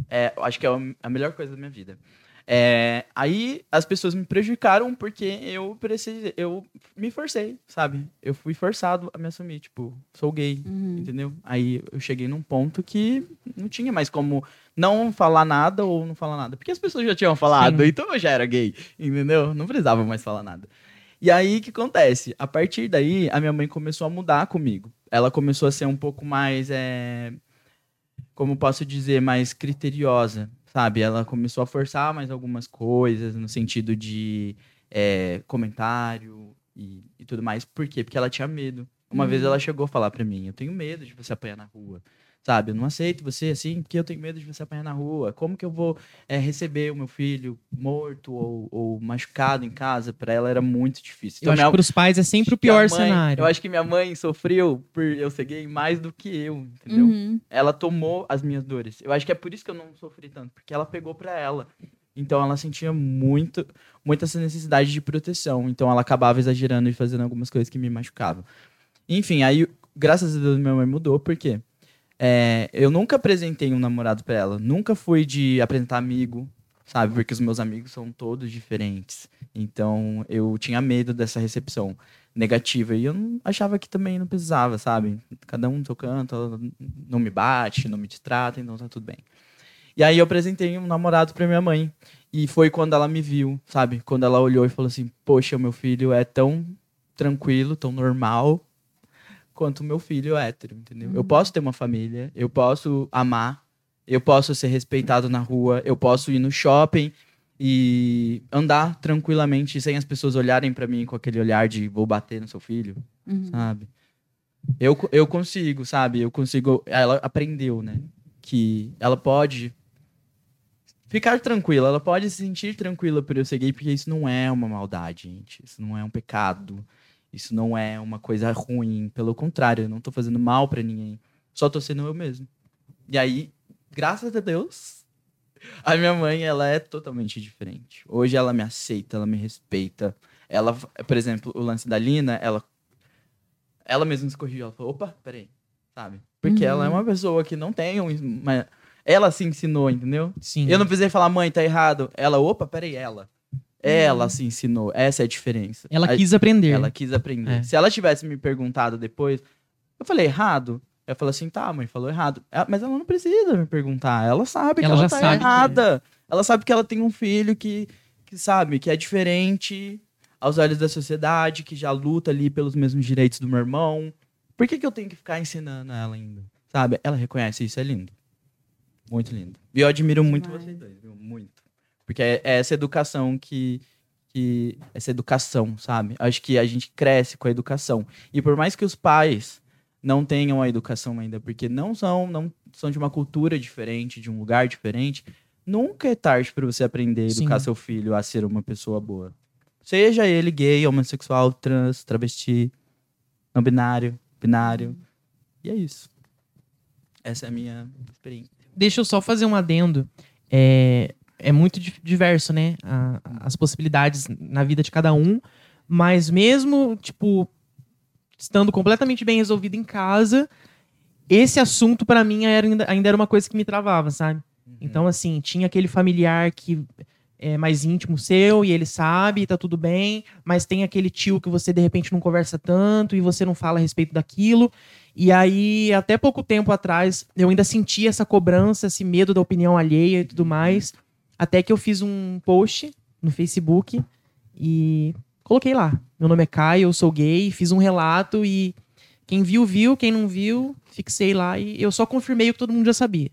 é, acho que é a melhor coisa da minha vida. É, aí as pessoas me prejudicaram porque eu precisei, eu me forcei, sabe? Eu fui forçado a me assumir, tipo, sou gay, Uhum. entendeu? Aí eu cheguei num ponto que não tinha mais como não falar nada ou não falar nada. Porque as pessoas já tinham falado, Sim. então eu já era gay, entendeu? Não precisava mais falar nada. E aí, o que acontece? A partir daí, a minha mãe começou a mudar comigo. Ela começou a ser um pouco mais, é... como posso dizer, mais criteriosa, sabe? Ela começou a forçar mais algumas coisas, no sentido de é, comentário e, e tudo mais. Por quê? Porque ela tinha medo. Uma vez ela chegou a falar pra mim, eu tenho medo de você apanhar na rua. Sabe, eu não aceito você assim, porque eu tenho medo de você apanhar na rua. Como que eu vou é, receber o meu filho morto ou, ou machucado em casa? Pra ela era muito difícil. Eu acho minha- que pros pais é sempre o pior mãe- cenário. Eu acho que minha mãe sofreu por eu ser gay mais do que eu, entendeu? Uhum. Ela tomou as minhas dores. Eu acho que é por isso que eu não sofri tanto, porque ela pegou pra ela. Então ela sentia muito, muito essa necessidade de proteção. Então ela acabava exagerando e fazendo algumas coisas que me machucavam. Enfim, aí, graças a Deus, minha mãe mudou, por quê? É, eu nunca apresentei um namorado pra ela. Nunca fui de apresentar amigo, sabe? Porque os meus amigos são todos diferentes. Então eu tinha medo dessa recepção negativa. E eu não, achava que também não precisava, sabe? Cada um no seu canto, não me bate, não me distrata, então tá tudo bem. E aí eu apresentei um namorado pra minha mãe. E foi quando ela me viu, sabe? Quando ela olhou e falou assim: Poxa, meu filho é tão tranquilo, tão normal quanto meu filho hétero, entendeu? Eu posso ter uma família, eu posso amar, eu posso ser respeitado na rua, eu posso ir no shopping e andar tranquilamente sem as pessoas olharem pra mim com aquele olhar de vou bater no seu filho, Uhum. sabe? Eu, eu consigo, sabe? Eu consigo. Ela aprendeu, né? Que ela pode ficar tranquila, ela pode se sentir tranquila por eu ser gay, porque isso não é uma maldade, gente. Isso não é um pecado. Isso não é uma coisa ruim. Pelo contrário, eu não tô fazendo mal pra ninguém. Só tô sendo eu mesmo. E aí, graças a Deus, a minha mãe, ela é totalmente diferente. Hoje ela me aceita, ela me respeita. Ela, por exemplo, o lance da Lina, ela ela mesma se corrigiu. Ela falou, opa, peraí. Sabe? Porque Uhum. ela é uma pessoa que não tem um... Uma... Ela se ensinou, entendeu? Sim. Eu não precisei falar, mãe, tá errado. Ela, opa, peraí, ela. Ela se ensinou. Essa é a diferença. Ela A- quis aprender. ela quis aprender. É. Se ela tivesse me perguntado depois, eu falei errado. Eu falei assim, tá, mãe, falou errado. Ela- mas ela não precisa me perguntar. Ela sabe que Ela ela, já tá sabe errada. Ela sabe que ela tem um filho que, que sabe, que é diferente aos olhos da sociedade, que já luta ali pelos mesmos direitos do meu irmão. Por que, que eu tenho que ficar ensinando ela ainda? Sabe? Ela reconhece isso, é lindo. Muito lindo. E eu admiro muito Demais. vocês dois, viu? Muito. Porque é, é essa educação que, que. Essa educação, sabe? Acho que a gente cresce com a educação. E por mais que os pais não tenham a educação ainda, porque não são, não são de uma cultura diferente, de um lugar diferente, nunca é tarde para você aprender a educar Sim. seu filho a ser uma pessoa boa. Seja ele gay, homossexual, trans, travesti, não binário, binário. E é isso. Essa é a minha experiência. Deixa eu só fazer um adendo. É, é muito di- diverso, né? a- as possibilidades na vida de cada um. Mas mesmo, tipo, estando completamente bem resolvido em casa, esse assunto pra mim era, ainda, era uma coisa que me travava, sabe? Então, assim, tinha aquele familiar que é mais íntimo seu e ele sabe, e tá tudo bem, mas tem aquele tio que você de repente não conversa tanto e você não fala a respeito daquilo. E aí, até pouco tempo atrás, eu ainda sentia essa cobrança, esse medo da opinião alheia e tudo mais. Até que eu fiz um post no Facebook e coloquei lá. Meu nome é Caio, eu sou gay, fiz um relato e quem viu, viu, quem não viu, fixei lá e eu só confirmei o que todo mundo já sabia.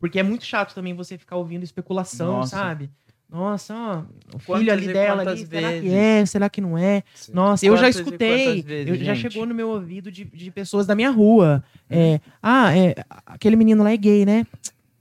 Porque é muito chato também você ficar ouvindo especulação, Nossa. sabe? Nossa, ó, o filho Quantas ali dela quantas ali, será que é, será que não é? Nossa, eu já Quantas escutei, quantas vezes, eu, já chegou no meu ouvido de, de pessoas da minha rua. É, ah, é, aquele menino lá é gay, né?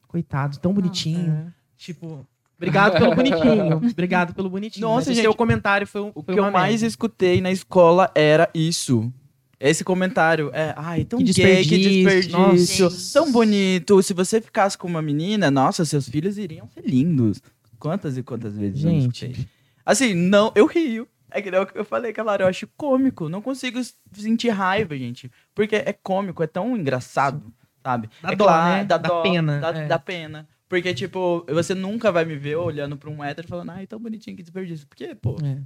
Coitado, tão bonitinho. Tipo, obrigado pelo bonitinho. Obrigado pelo bonitinho. Nossa, gente, seu comentário foi, um- O que eu uma mais merda. escutei na escola era isso. Esse comentário é, ai, tão Que gay, que desperdício, desperdício, nossa. tão bonito. Se você ficasse com uma menina, nossa, seus filhos iriam ser lindos. Quantas e quantas vezes eu Gente. escutei? Assim, não, eu rio. É que o eu falei, claro, eu acho cômico. Não consigo sentir raiva, gente. Porque é cômico, é tão engraçado, sabe? Dá é dó, claro, né? Dá dó, pena, Dá, é. dá pena. Porque, tipo, você nunca vai me ver olhando pra um hétero falando, ai, tão bonitinho, que desperdício. Porque, pô, É,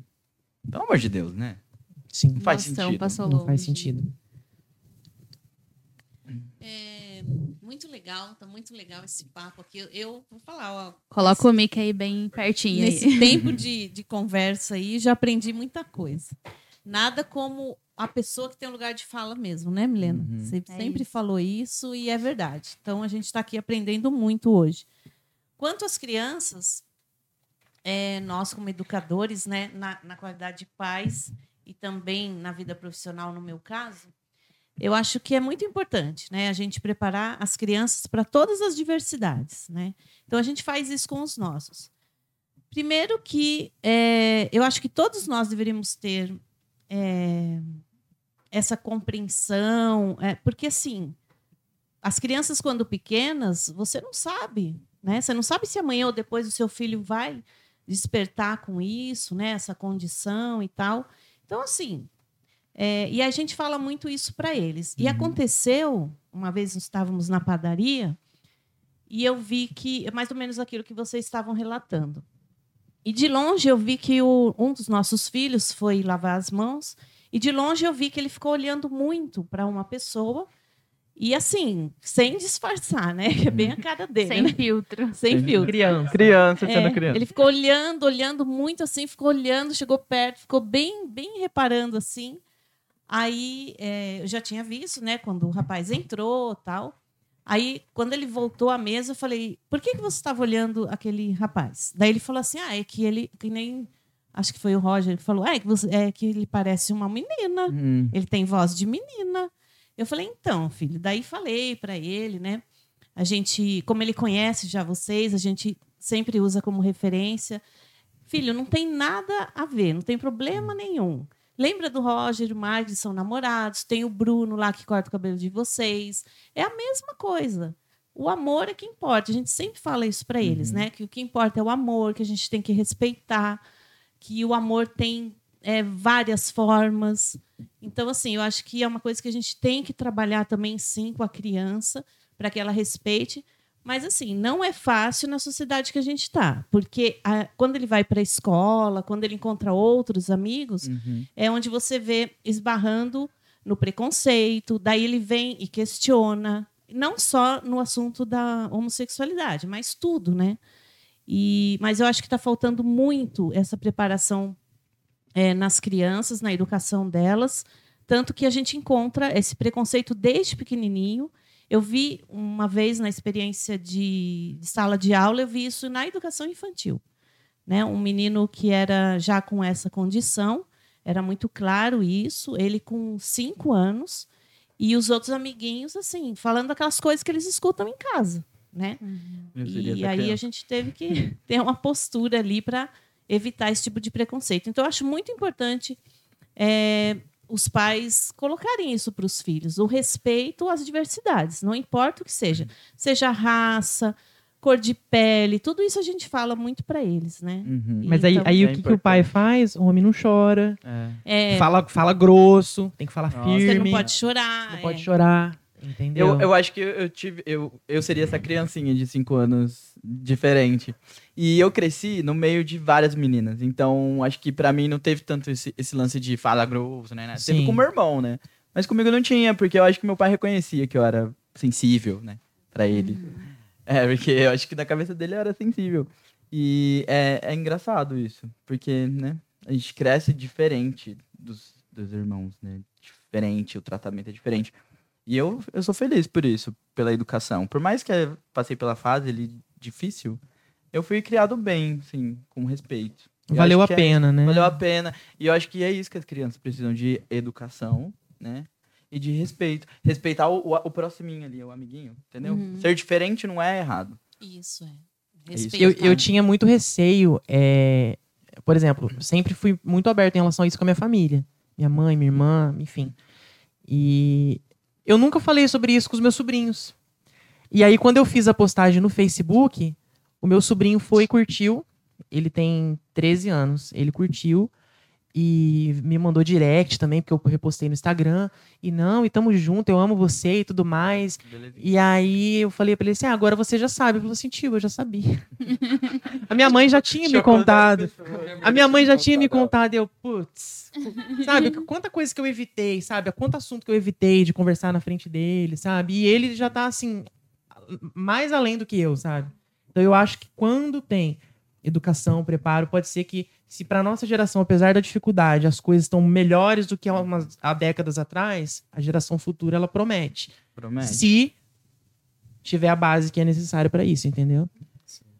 pelo amor de Deus, né? sim, Não faz Nossa, sentido. passou não faz longe. sentido. É, muito legal, tá muito legal esse papo aqui. Eu, eu vou falar, ó. Coloca o mic aí bem pertinho. Nesse Aí. tempo de, de conversa aí, já aprendi muita coisa. Nada como a pessoa que tem um lugar de fala mesmo, né, Milena? Uhum. Você É sempre isso. falou isso e é verdade. Então a gente está aqui aprendendo muito hoje. Quanto às crianças, é, nós como educadores, né, na, na qualidade de pais e também na vida profissional, no meu caso, eu acho que é muito importante, né, a gente preparar as crianças para todas as diversidades, né? Então a gente faz isso com os nossos. Primeiro que é, eu acho que todos nós deveríamos ter é, essa compreensão, é, porque assim, as crianças quando pequenas, você não sabe, né? Você não sabe se amanhã ou depois o seu filho vai despertar com isso, né? Essa condição e tal. Então assim, é, e a gente fala muito isso para eles. E aconteceu uma vez nós estávamos na padaria e eu vi que é mais ou menos aquilo que vocês estavam relatando. E de longe eu vi que o- um dos nossos filhos foi lavar as mãos. E de longe eu vi que ele ficou olhando muito para uma pessoa. E assim, sem disfarçar, né? Que é bem a cara dele. Sem né? filtro. Sem filtro. Criança. Criança É, sendo criança. Ele ficou olhando, olhando muito assim, ficou olhando, chegou perto, ficou bem, bem reparando assim. Aí é, eu já tinha visto, né, quando o rapaz entrou tal. Aí, quando ele voltou à mesa, eu falei: por que, que você estava olhando aquele rapaz? Daí ele falou assim: ah, é que ele, que nem. Acho que foi o Roger que falou: ah, é que, você, é que ele parece uma menina. Hum. Ele tem voz de menina. Eu falei, então, filho, daí falei para ele, né? A gente, como ele conhece já vocês, a gente sempre usa como referência. Filho, não tem nada a ver, não tem problema nenhum. Lembra do Roger e o Marcos, são namorados, tem o Bruno lá que corta o cabelo de vocês. É a mesma coisa. O amor é que importa. A gente sempre fala isso para eles, né? Que o que importa é o amor, que a gente tem que respeitar, que o amor tem é, várias formas. Então, assim, eu acho que é uma coisa que a gente tem que trabalhar também, sim, com a criança, para que ela respeite. Mas, assim, não é fácil na sociedade que a gente está. Porque a- quando ele vai para a escola, quando ele encontra outros amigos, Uhum. é onde você vê esbarrando no preconceito, daí ele vem e questiona, não só no assunto da homossexualidade, mas tudo, né? E, mas eu acho que está faltando muito essa preparação é, nas crianças, na educação delas, tanto que a gente encontra esse preconceito desde pequenininho. Eu vi uma vez na experiência de, de sala de aula, eu vi isso na educação infantil. Né? Um menino que era já com essa condição, era muito claro isso, ele com cinco anos, e os outros amiguinhos, assim, falando aquelas coisas que eles escutam em casa. Né? Seria E essa aí a gente teve que ter uma postura ali para evitar esse tipo de preconceito. Então, eu acho muito importante é, os pais colocarem isso para os filhos, o respeito às diversidades, não importa o que seja, seja raça, cor de pele, tudo isso a gente fala muito para eles, né? Uhum. Mas aí, Então, aí é o que, que o pai faz? O homem não chora. É. É, Fala, fala grosso, tem que falar Nossa. firme. você não pode chorar. não é. pode chorar. Entendeu? Eu, eu acho que eu tive. Eu, eu seria essa criancinha de 5 anos diferente. E eu cresci no meio de várias meninas. Então, acho que pra mim não teve tanto esse, esse lance de fala grosso, né? né? Teve Sim. com meu irmão, né? Mas comigo não tinha, porque eu acho que meu pai reconhecia que eu era sensível, né? Pra ele. É, porque eu acho que na cabeça dele eu era sensível. E é, é engraçado isso. Porque, né? A gente cresce diferente dos, dos irmãos, né? Diferente, o tratamento é diferente. E eu, eu sou feliz por isso, pela educação. Por mais que eu passei pela fase ali difícil, eu fui criado bem, sim, com respeito. Eu Valeu a é- pena, né? Valeu a pena. E eu acho que é isso que as crianças precisam de educação, né? E de respeito. Respeitar o, o, o proximinho ali, o amiguinho, entendeu? Uhum. Ser diferente não é errado. Isso é. isso. Respeitar. Eu, eu tinha muito receio, é, por exemplo, sempre fui muito aberto em relação a isso com a minha família. Minha mãe, minha irmã, enfim. E eu nunca falei sobre isso com os meus sobrinhos. E aí, quando eu fiz a postagem no Facebook, o meu sobrinho foi e curtiu. Ele tem 13 anos. Ele curtiu. e me mandou direct também, porque eu repostei no Instagram. E não, e tamo junto, eu amo você e tudo mais. Beleza. E aí eu falei pra ele assim: ah, agora você já sabe. Ele falou assim: tio, eu já sabia. a minha mãe já tinha me contado. A minha mãe já tinha me contado. E eu, putz. Sabe, quanta coisa que eu evitei, sabe? Quanto assunto que eu evitei de conversar na frente dele, sabe? E ele já tá assim, mais além do que eu, sabe? Então eu acho que quando tem educação, preparo, pode ser que se para nossa geração, apesar da dificuldade, as coisas estão melhores do que há, umas, há décadas atrás, a geração futura ela promete. Promete. Se tiver a base que é necessária para isso, entendeu?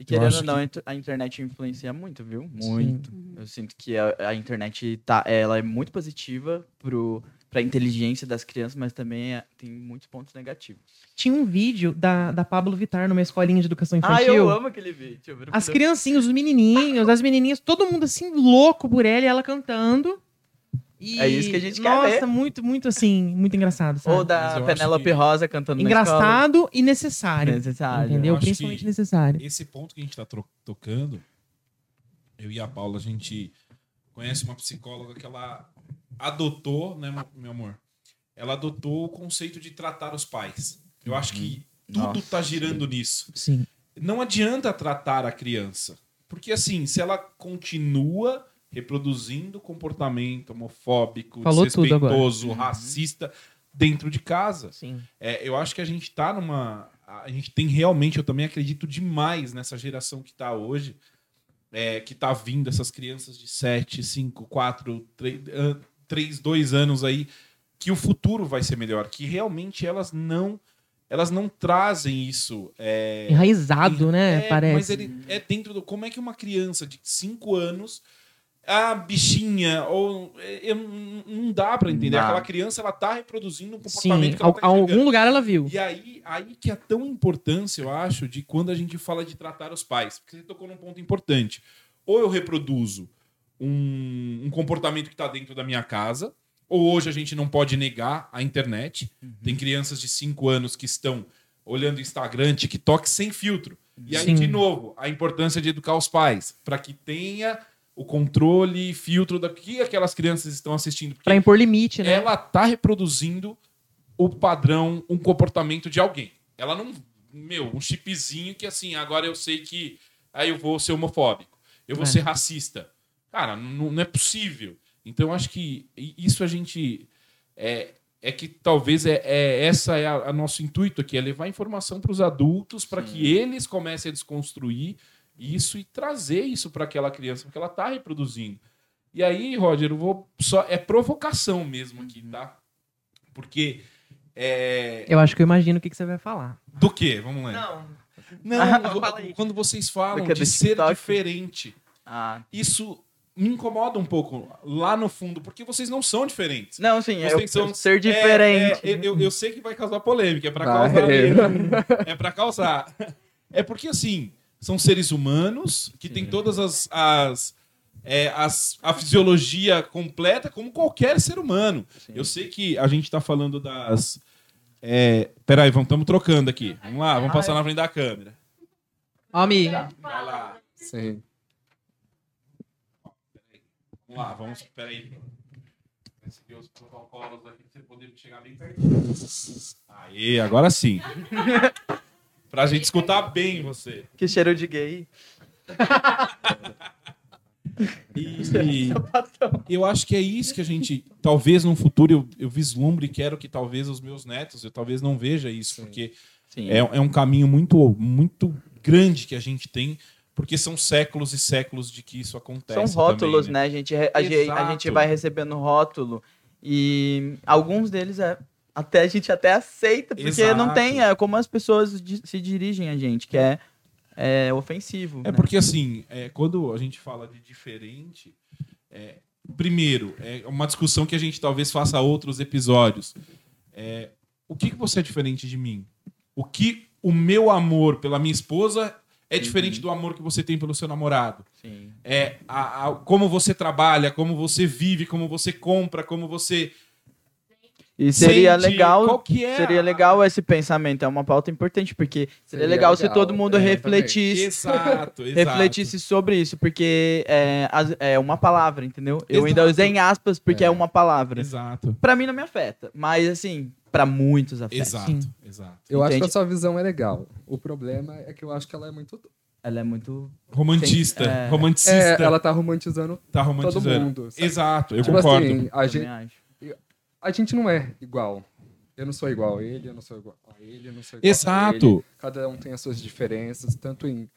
E querendo ou não, a internet influencia muito, viu? Muito. Eu sinto que a, a internet tá, ela é muito positiva pro, pra inteligência das crianças, mas também é- tem muitos pontos negativos. Tinha um vídeo da, da Pablo Vittar numa escolinha de educação Ah, infantil. eu amo aquele vídeo. As criancinhas, os menininhos, as menininhas, todo mundo assim louco por ela e ela cantando. E, É isso que a gente quer Nossa, ver. muito, muito assim, muito engraçado, sabe? Ou da Penélope que- Rosa cantando na Engraçado e necessário. Necessário. Entendeu? Principalmente necessário. Esse ponto que a gente está tocando, eu e a Paula, a gente conhece uma psicóloga que ela adotou, né, meu- amor? Ela adotou o conceito de tratar os pais. Eu acho que tudo Nossa, está girando nisso. Sim. Não adianta tratar a criança. Porque, assim, se ela continua reproduzindo comportamento homofóbico, Falou desrespeitoso, racista dentro de casa, Sim. é, eu acho que a gente tá numa. A gente tem realmente, eu também acredito demais nessa geração que tá hoje, é, que tá vindo, essas crianças de 7, 5, 4, 3, 2 anos aí, que o futuro vai ser melhor, que realmente elas não. Elas não trazem isso. é, Enraizado, né? é, Parece. Mas ele é dentro do. Como é que uma criança de 5 anos. A bichinha, ou. é, eu- não dá pra entender. Dá. Aquela criança, ela tá reproduzindo um Sim, comportamento que ela tá algum lugar ela viu. E aí, aí que é tão importância, eu acho, de quando a gente fala de tratar os pais. Porque você tocou num ponto importante. Ou eu reproduzo um, um comportamento que está dentro da minha casa, ou hoje a gente não pode negar a internet. Tem crianças de 5 anos que estão olhando Instagram, TikTok sem filtro. E aí, Sim. de novo, a importância de educar os pais para que tenha o controle e filtro do que aquelas crianças estão assistindo. Pra impor limite, né? ela tá reproduzindo o padrão, um comportamento de alguém. Ela não. Meu, um chipzinho que assim, agora eu sei que. Aí eu vou ser homofóbico. Eu vou É. ser racista. Cara, não, não é possível. Então eu acho que isso a gente. É, é que talvez é, é essa é a, a nosso intuito aqui, é levar informação para os adultos para que eles comecem a desconstruir isso e trazer isso para aquela criança, porque ela está reproduzindo. E aí, Roger, eu vou só é provocação mesmo aqui, tá? Porque é, Eu acho que eu imagino o que, que você vai falar. do quê? Vamos lá. Não. Não, quando vocês falam é de ser diferente, Ah. isso me incomoda um pouco lá no fundo, porque vocês não são diferentes. Não, sim, é Vocês eu, são- ser diferente. É, é, eu, eu sei que vai causar polêmica, é pra Vai. causar mesmo. É pra causar. É porque, assim, são seres humanos que têm todas as. as, é, as- a fisiologia completa como qualquer ser humano. Eu sei que a gente tá falando das. É, peraí, vamos, estamos trocando aqui. Vamos lá, vamos passar na frente da câmera. Ó, Mi, Vai lá. Sim. Vamos lá, vamos. Peraí. Receber os protocolos aqui pra você poder chegar bem perto. Aí, agora sim. pra gente escutar bem você. Que cheiro de gay. E eu acho que é isso que a gente, talvez no futuro eu, eu vislumbre e quero que talvez os meus netos, eu talvez não veja isso, porque Sim. é, é um caminho muito, muito grande que a gente tem, porque são séculos e séculos de que isso acontece. São rótulos, também, né? A gente, a, gente, a gente vai recebendo rótulo e alguns deles é até a gente até aceita, porque Exato. não tem é como as pessoas di- se dirigem a gente, que é, é ofensivo. É né? porque, assim, é, quando a gente fala de diferente, é, primeiro, é uma discussão que a gente talvez faça outros episódios. É, o que, que você é diferente de mim? O que o meu amor pela minha esposa é diferente do amor que você tem pelo seu namorado? Sim. É a- a- como você trabalha, como você vive, como você compra, como você. E seria sente, legal, é seria a- legal esse pensamento, é uma pauta importante, porque seria, Seria legal, se legal, todo mundo é, refletisse, Exato, exato. refletisse sobre isso, porque é, é uma palavra, entendeu? Eu ainda Exato. usei em aspas porque é, É. uma palavra. Exato, Pra mim não me afeta, mas assim, pra muitos afeta. exato, exato. Eu acho que a sua visão é legal. O problema é que eu acho que ela é muito. Ela é muito Romantista, É. romanticista. É, ela tá romantizando tá todo romantizando. mundo. sabe? Exato, eu Tipo concordo. assim, a gente. A gente não é igual. Eu não sou igual a ele, eu não sou igual a ele, eu não sou igual a ele. Exato. Cada um tem as suas diferenças, tanto em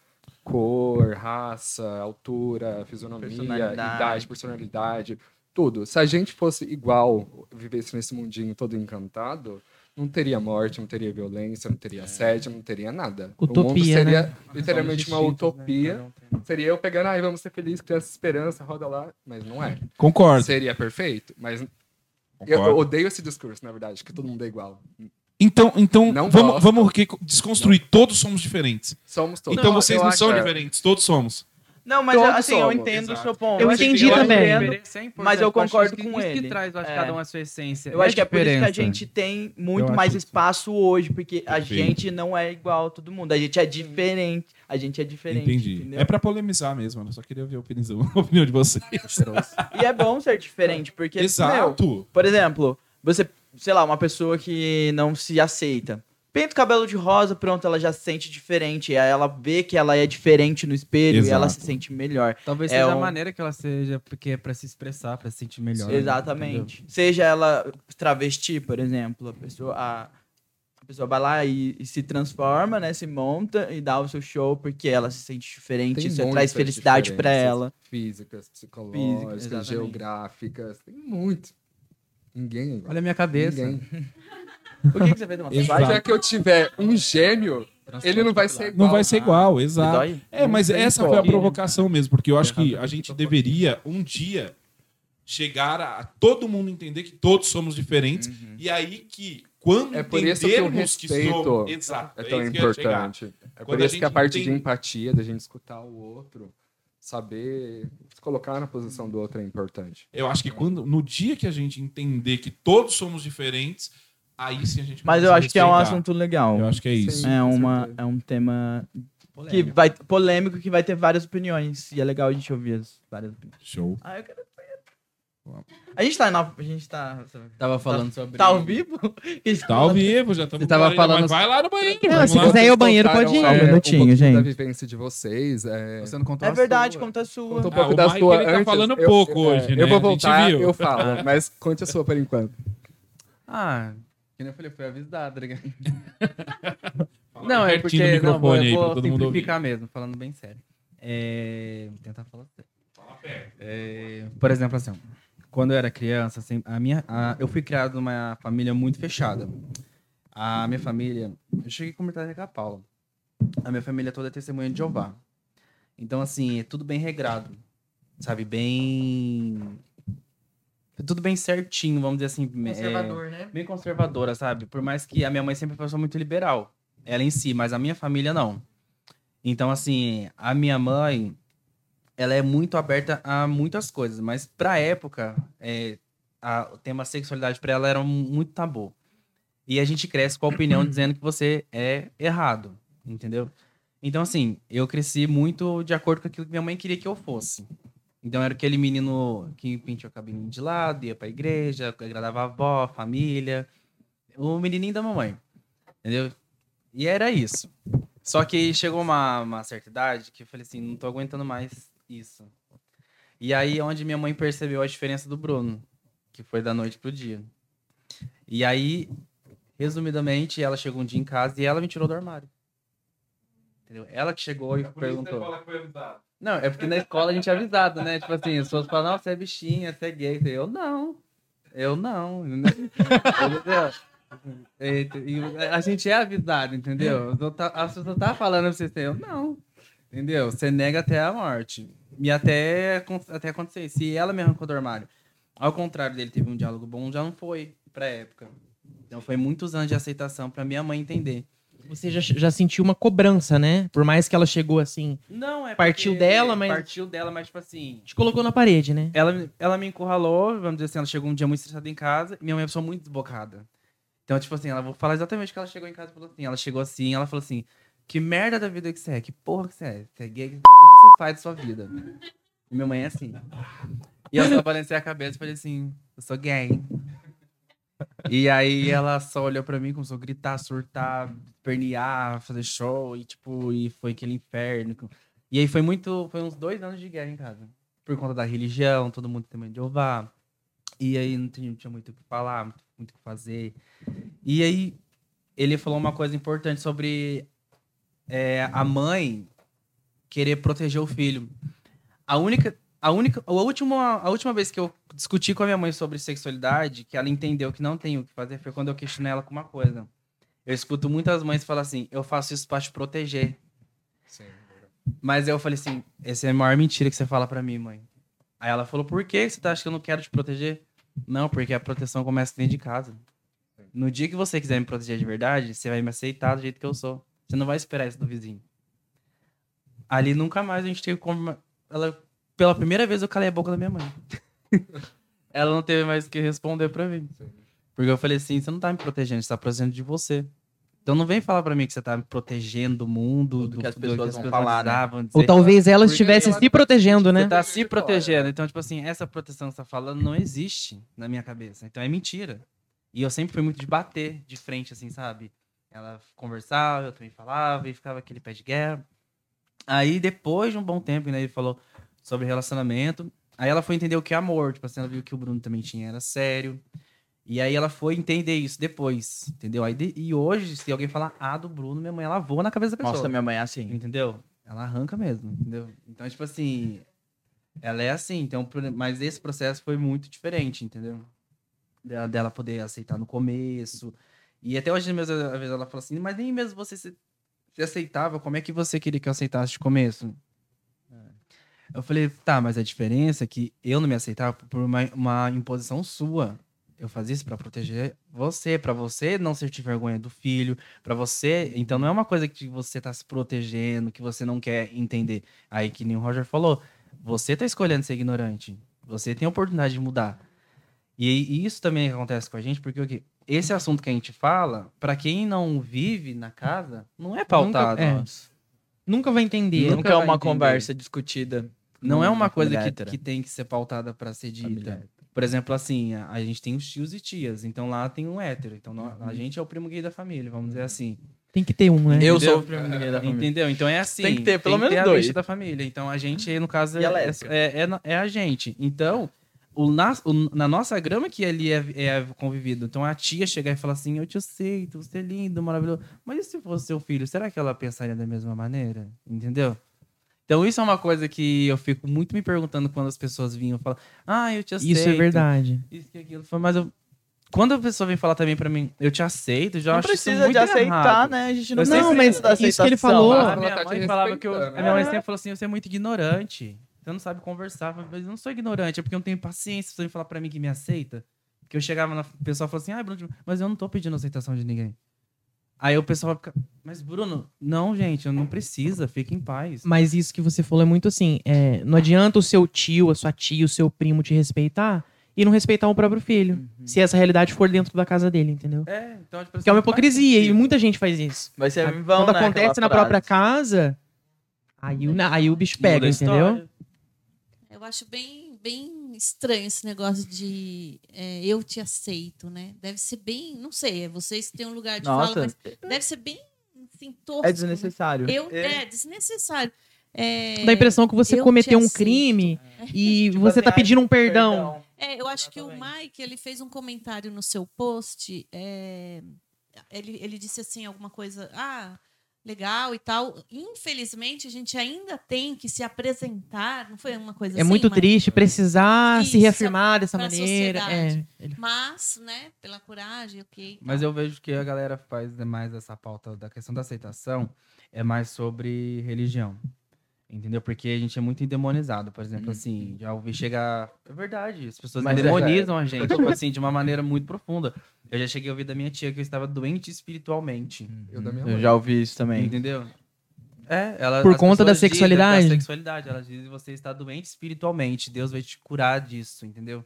cor, raça, altura, fisionomia, Personalidade. idade, personalidade, tudo. Se a gente fosse igual, vivesse nesse mundinho todo encantado, não teria morte, não teria violência, não teria assédio, não teria nada. o mundo Utopia, seria né? literalmente uma Somos utopia. né? Seria eu pegando, ai, vamos ser felizes, criança esperança, roda lá, mas não é. Concordo. Seria perfeito, mas concordo. eu odeio esse discurso, na verdade, que todo mundo é igual. Então, então Não vamos, gosto. vamos desconstruir. Todos somos diferentes. Somos todos. então vocês não são acho- diferentes, todos somos. Não, mas Todos assim, eu entendo o Exato. seu ponto. Eu Assim, entendi eu também. mas eu acho que concordo isso com que ele. traz, eu acho, É. cada um a sua essência. Eu É acho que é por isso que a gente tem muito Eu mais isso. espaço hoje, porque a Perfeito. gente não é igual a todo mundo. A gente é diferente. A gente é diferente. Entendi. entendeu? É pra polemizar mesmo, eu só queria ouvir a opinião, a opinião de vocês. E é bom ser diferente, porque, meu, Exato. por exemplo, você, sei lá, uma pessoa que não se aceita. Pinta o cabelo de rosa, pronto, ela já se sente diferente. Aí ela vê que ela é diferente no espelho e ela se Exato. sente melhor. Talvez É seja a um- maneira que ela seja, porque é pra se expressar, pra se sentir melhor. né? Exatamente. Seja ela travesti, por exemplo, a pessoa, a, a pessoa vai lá e, e se transforma, né? Se monta e dá o seu show porque ela se sente diferente. Tem isso muitas traz felicidade pra diferenças ela. Físicas, psicológicas, exatamente. geográficas. Tem muito. Ninguém é igual. Olha a minha cabeça. Ninguém. Por que, que você fez uma Exato. tatuagem? Já que eu tiver um gêmeo, ele não vai ser igual. Não vai ser igual, exato. É, mas essa foi a provocação mesmo, porque eu acho que a gente deveria, um dia, chegar a, a todo mundo entender que todos somos diferentes, e aí que, quando É por isso que o que respeito somos... Exato, É tão eu ia chegar. importante. É Quando por a isso que a parte entende- de empatia, da gente escutar o outro, saber se colocar na posição do outro é importante. Eu acho que quando, no dia que a gente entender que todos somos diferentes, aí sim a gente Mas eu acho que é um assunto legal. Eu acho que é isso. Sim. É, uma, certeza. é um tema que Polêmico. vai, polêmico que vai ter várias opiniões. E é legal a gente ouvir as várias opiniões. Show. Ah, eu quero. A gente tá na. A gente tá. Tava falando sobre. Tá ao vivo? Tá ao vivo, já estamos Você tava falando- Mas vai lá no banheiro. Não, se quiser ir ao banheiro, pode ir. Só um é, minutinho, pouquinho gente. da vivência de vocês. É... Você não contou É a verdade, sua. conta a sua. Conta um Ah, pouco o da Mike, sua ele tá antes. falando Eu- pouco é, hoje, né? Eu vou A gente voltar, viu. eu falo, mas conte a sua por enquanto. Ah, que nem eu falei, foi avisado. né? Não, é porque não, vou, eu vou todo mundo ouvir. simplificar mesmo, falando bem sério. É, vou tentar falar sério. É, por exemplo, assim, quando eu era criança, assim, a minha, a- eu fui criado numa família muito fechada. A minha família, eu cheguei a comentar com a Paula. A minha família toda é testemunha de Jeová. Então, assim, é tudo bem regrado, sabe? Bem. Tudo bem certinho, vamos dizer assim. é, né? bem conservadora, sabe? Por mais que a minha mãe sempre foi uma pessoa muito liberal. Ela em si, mas a minha família não. Então, assim, a minha mãe, ela é muito aberta a muitas coisas, mas pra época, é, a, o tema sexualidade pra ela era muito tabu. E a gente cresce com a opinião dizendo que você é errado, entendeu? Então, assim, eu cresci muito de acordo com aquilo que minha mãe queria que eu fosse. Então, era aquele menino que penteou o cabelinho de lado, ia pra igreja, agradava a avó, a família. O menininho da mamãe, entendeu? E era isso. Só que chegou uma, uma certa idade que eu falei assim, não tô aguentando mais isso. E aí, é onde minha mãe percebeu a diferença do Bruno, que foi da noite pro dia. E aí, resumidamente, ela chegou um dia em casa e ela me tirou do armário. Entendeu? Ela que chegou e perguntou. Não, é porque na escola a gente é avisado, né? Tipo assim, as pessoas falam, não, você é bichinha, você é gay. Eu não. Eu não. Entendeu? E a gente é avisado, entendeu? As pessoas tá- tá falando pra você, eu não. Entendeu? Você nega até a morte. E até, até acontecer. Se ela me arrancou do armário, ao contrário dele, teve um diálogo bom, já não foi pra época. Então foi muitos anos de aceitação pra minha mãe entender. Você já, já sentiu uma cobrança, né? Por mais que ela chegou assim, Não, é Partiu dela, mas- Partiu dela, mas tipo assim... te colocou na parede, né? Ela, ela me encurralou, vamos dizer assim, ela chegou um dia muito estressada em casa, e minha mãe é uma pessoa muito desbocada. Então, tipo assim, ela vou falar exatamente o que ela chegou em casa e falou assim. Ela chegou assim, ela falou assim: Que merda da vida que você é? Que porra que você é? Você é gay? O que você faz da sua vida? E minha mãe é assim. E eu só balancei a cabeça e falei assim: Eu sou gay. E aí ela só olhou pra mim, começou a gritar, surtar, pernear, fazer show, e tipo, e foi aquele inferno. E aí foi muito. Foi uns dois anos de guerra em casa. Por conta da religião, todo mundo tem medo de Jeová. E aí não tinha, não tinha muito o que falar, muito, muito o que fazer. E aí ele falou uma coisa importante sobre é, a mãe querer proteger o filho. A única, a única, a última, a última vez que eu discuti com a minha mãe sobre sexualidade, que ela entendeu que não tem o que fazer, foi quando eu questionei ela com uma coisa. Eu escuto muitas mães falar assim: eu faço isso pra te proteger. Sim. Mas eu falei assim: essa é a maior mentira que você fala pra mim, mãe. Aí ela falou: por que você tá achando que eu não quero te proteger? Não, porque a proteção começa dentro de casa. No dia que você quiser me proteger de verdade, você vai me aceitar do jeito que eu sou. Você não vai esperar isso do vizinho. Ali nunca mais a gente teve como. Ela, pela primeira vez eu calei a boca da minha mãe. ela não teve mais o que responder pra mim. Porque eu falei assim: você não tá me protegendo, você tá protegendo de você. Então não vem falar pra mim que você tá me protegendo do mundo, Do que as pessoas vão falar, né? Ou talvez ela estivesse ela- se protegendo, né? Você tá se protegendo. Então, tipo assim, essa proteção que você tá falando não existe na minha cabeça. Então é mentira. E eu sempre fui muito de bater de frente, assim, sabe? Ela conversava, eu também falava, e ficava aquele pé de guerra. Aí, depois de um bom tempo, né, ele falou sobre relacionamento. Aí ela foi entender o que é amor. Tipo assim, ela viu que o Bruno também tinha, era sério. E aí ela foi entender isso depois, entendeu? Aí de- e hoje, se alguém falar ah do Bruno, minha mãe, ela voa na cabeça da pessoa. Nossa, minha mãe é assim. Entendeu? Ela arranca mesmo, entendeu? Então, tipo assim, ela é assim, então, mas esse processo foi muito diferente, entendeu? Dela, dela poder aceitar no começo. E até hoje mesmo, às vezes ela fala assim, mas nem mesmo você se, se aceitava, como é que você queria que eu aceitasse de começo? Eu falei, tá, mas a diferença é que eu não me aceitava por uma, uma imposição sua. Eu fazia isso pra proteger você, pra você não sentir vergonha do filho, Pra você. Então não é uma coisa que você tá se protegendo, que você não quer entender. Aí que nem o Roger falou, você tá escolhendo ser ignorante. Você tem a oportunidade de mudar. E, e isso também acontece com a gente, porque o quê? esse assunto que a gente fala, pra quem não vive na casa, não é pautado. é. nossa. Nunca vai entender. Nunca Nunca é uma entender. conversa discutida. Não é uma coisa que, que tem que ser pautada pra ser dita. Por exemplo, assim, a, a gente tem os tios e tias, então lá tem um hétero. Então nó- Uhum. a gente é o primo gay da família, vamos dizer assim. Tem que ter um, né? Eu Entendeu? sou o primeiro ninguém da família. Entendeu? Então é assim. Tem que ter pelo que menos a dois. da família. Então a gente, no caso, E a é, é, é, é a gente. Então, o, na, o- na nossa grama que ali é, é convivido. Então a tia chegar e falar assim: Eu te aceito, você é lindo, maravilhoso. Mas e se fosse seu filho, será que ela pensaria da mesma maneira? Entendeu? Então isso é uma coisa que eu fico muito me perguntando quando as pessoas vinham e falam: Ah, eu te aceito. Isso é verdade. Isso que aquilo. Eu falo, Mas eu. Quando a pessoa vem falar também pra mim, eu te aceito, já Não acho isso precisa muito de aceitar, errado. né? A gente não, Não, mas isso que ele aceitação. falou- A minha tá mãe falava que eu, respeitando, a minha mãe né? sempre falou assim: você é muito ignorante. Você não sabe conversar. Mas eu não sou ignorante, é porque eu não tenho paciência pra você falar pra mim que me aceita. Porque eu chegava na o pessoal falava assim: ah, Bruno, mas eu não tô pedindo aceitação de ninguém. Aí o pessoal fica, mas Bruno, não, gente, eu não precisa, fica em paz. Mas isso que você falou é muito assim: é, não adianta o seu tio, a sua tia, o seu primo te respeitar e não respeitar o próprio filho. Se essa realidade for dentro da casa dele, entendeu? É, então, tipo Porque é uma assim, hipocrisia e muita gente faz isso. Vai ser A- em vão, Quando né, acontece na própria casa, aí o, aí o bicho pega, entendeu? Eu acho bem, bem estranho esse negócio de é, eu te aceito, né? Deve ser bem, não sei, vocês têm um lugar de Nossa, fala, mas deve ser bem assim, tosco. é né? desnecessário. Eu, é, desnecessário. É, Dá a impressão que você eu te cometeu um crime e Tipo você assim, tá ai, pedindo um perdão. É, eu acho que o. Mike ele fez um comentário no seu post. é, ele, ele disse assim alguma coisa, ah, legal e tal. Infelizmente a gente ainda tem que se apresentar. Não foi uma coisa É assim? muito Mike? triste precisar se Isso, reafirmar dessa maneira. É, Mas, né, pela coragem, ok. Mas eu vejo que a galera faz mais essa pauta da questão da aceitação, é mais sobre religião. Entendeu? Porque a gente é muito endemonizado, por exemplo, assim, já ouvi chegar. É verdade, as pessoas Mas é endemonizam a gente, tipo assim, de uma maneira muito profunda. Eu já cheguei a ouvir da minha tia que eu estava doente espiritualmente. Eu da minha Eu mãe. já ouvi isso também. Entendeu? É, ela, Por conta da pessoas dizem sexualidade? Da sexualidade. Elas dizem que você está doente espiritualmente. Deus vai te curar disso, entendeu?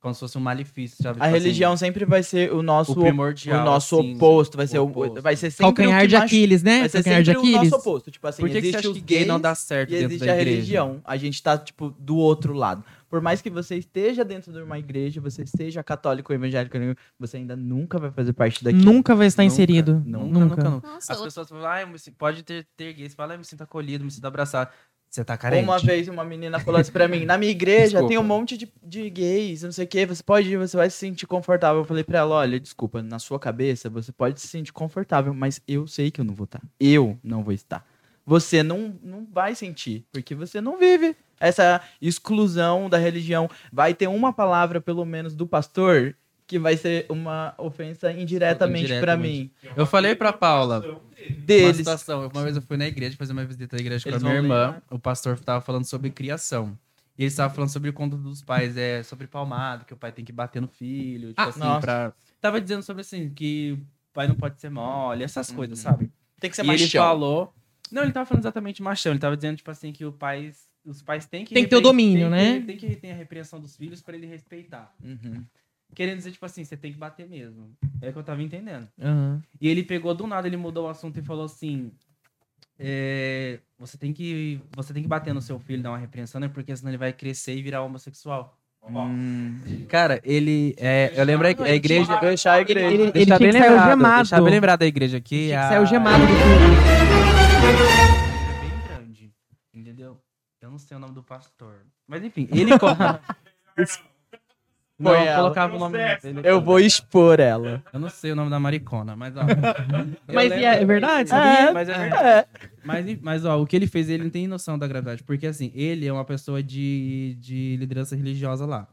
Como se fosse um malefício. Sabe? A Tipo assim, religião sempre vai ser o nosso, o primordial. o nosso assim, oposto, vai ser, o, oposto. vai ser sempre Calcanhar o de Aquiles, né? Vai ser Calcanhar de sempre o Aquiles. nosso oposto. Tipo assim, Por que, que você existe acha os que gay gays não dá certo e dentro existe da a igreja? religião. A gente tá, tipo, do outro lado. Por mais que você esteja dentro de uma igreja, você seja católico ou evangélico, você ainda nunca vai fazer parte daquilo. Nunca vai estar Nunca, inserido. Nunca, Nunca. nunca, nunca. Nossa, As pessoas falam, ah, pode ter, ter gays. Você fala, ah, eu me sinto acolhido, me sinto abraçado. Você tá carente? Uma vez uma menina falou assim pra mim, na minha igreja Desculpa. tem um monte de, de gays, não sei o que, você pode ir, você vai se sentir confortável. Eu falei pra ela, olha, desculpa, na sua cabeça você pode se sentir confortável, mas eu sei que eu não vou estar. Eu não vou estar. Você não, não vai sentir, porque você não vive essa exclusão da religião. Vai ter uma palavra, pelo menos, do pastor que vai ser uma ofensa indiretamente pra mim. Eu falei pra Paula, uma Deles. situação. Uma vez eu fui na igreja fazer uma visita à igreja com a Eles minha irmã. ler? O pastor tava falando sobre criação. E ele estava falando sobre o conto dos pais, é sobre palmado, que o pai tem que bater no filho, tipo Ah, assim, nossa. pra. Tava dizendo sobre assim, que o pai não pode ser mole, essas coisas, Uhum. sabe? Tem que ser e ele machão. falou. Não, ele tava falando exatamente machão. Ele tava dizendo, tipo assim, que o pai, os pais têm que. Tem que ter o domínio, tem que- né? Tem que ter a repreensão dos filhos pra ele respeitar. Uhum. Querendo dizer, tipo assim, você tem que bater mesmo. É o que eu tava entendendo. Aham. E ele pegou do nada, ele mudou o assunto e falou assim: é, você tem que você tem que bater no seu filho, dar uma repreensão, né? Porque senão ele vai crescer e virar homossexual. Hum. Cara, ele é, eu lembro a, igreja, Deixar a igreja. Ele, ele tinha bem que sair lembrado, deixa bem lembrado da igreja aqui, Tinha que a- sair algemado do é bem grande, entendeu? Eu não sei o nome do pastor, mas enfim, ele conta. Não, Foi eu ela. colocava o nome dele. Eu vou expor ela. Eu não sei o nome da maricona, mas ó. eu Mas lembro- e é verdade, sabia? Mas é verdade. Mas, mas, ó, o que ele fez, ele não tem noção da gravidade. Porque, assim, ele é uma pessoa de, de liderança religiosa lá.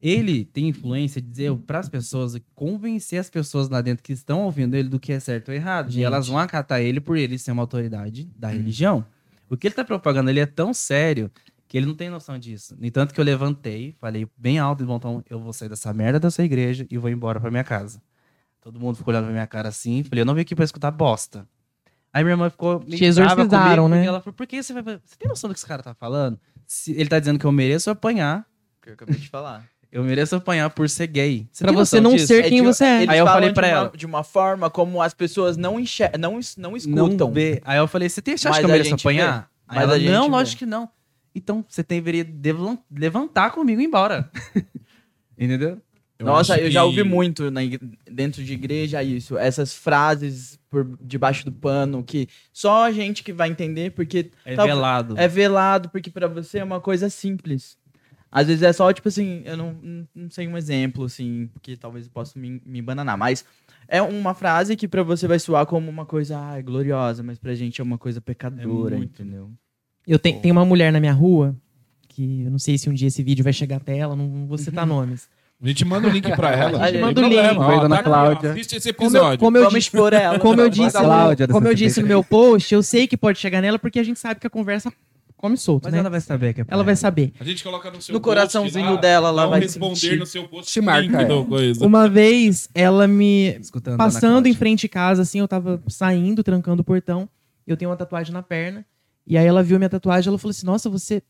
Ele tem influência de dizer para as pessoas, convencer as pessoas lá dentro que estão ouvindo ele do que é certo ou errado. Gente. E elas vão acatar ele por ele ser uma autoridade da religião. O que ele tá propagando, ele é tão sério que ele não tem noção disso. No entanto que eu levantei, falei bem alto, bom, então eu vou sair dessa merda dessa igreja e vou embora pra minha casa. Todo mundo ficou olhando pra minha cara assim, falei, eu não vim aqui pra escutar bosta. Aí minha irmã ficou meio Te exorcizaram, brava comigo, né? Ela falou, por que você vai... Você tem noção do que esse cara tá falando? Se ele tá dizendo que eu mereço apanhar, Que eu acabei de falar. eu mereço apanhar por ser gay. Você Pra você não disso? ser É quem de- você é. Aí eu falei pra de uma, ela. de uma forma como as pessoas não enxergam, não, não escutam. Não vê. Aí eu falei, você, tem, você acha Mas que eu mereço apanhar? vê. Aí Mas ela, a gente não, vê. lógico que não. Então, você deveria levantar comigo e ir embora. Entendeu? Nossa, acho eu já que- ouvi muito na dentro de igreja isso. Essas frases por debaixo do pano que só a gente que vai entender, porque É Tá- velado. é velado, porque pra você é uma coisa simples. Às vezes é só, tipo assim, eu não, não- sei um exemplo, assim, porque talvez eu possa me, me bananar, mas é uma frase que pra você vai soar como uma coisa ai, gloriosa, mas pra gente é uma coisa pecadora, muito. entendeu? Eu tenho, tem uma mulher na minha rua, que eu não sei se um dia esse vídeo vai chegar até ela, não vou citar nomes. A gente manda o link pra ela. A gente manda o link. Ó, dona tá Cláudia. Assiste esse Como eu, episódio. como eu Vamos disse, expor ela. como eu disse. Cláudia, no, como eu disse no meu post, eu sei que pode chegar nela porque a gente sabe que a conversa come solto, Mas né? ela vai saber que é pra Ela vai saber. A gente coloca no seu No post coraçãozinho lá, dela, ela não vai responder sentir. no seu post. Te marca do coisa. Uma vez, ela me... Escutando Passando em frente de casa, assim, eu tava saindo, trancando o portão. Eu tenho uma tatuagem na perna. E aí ela viu minha tatuagem ela falou assim, nossa, você...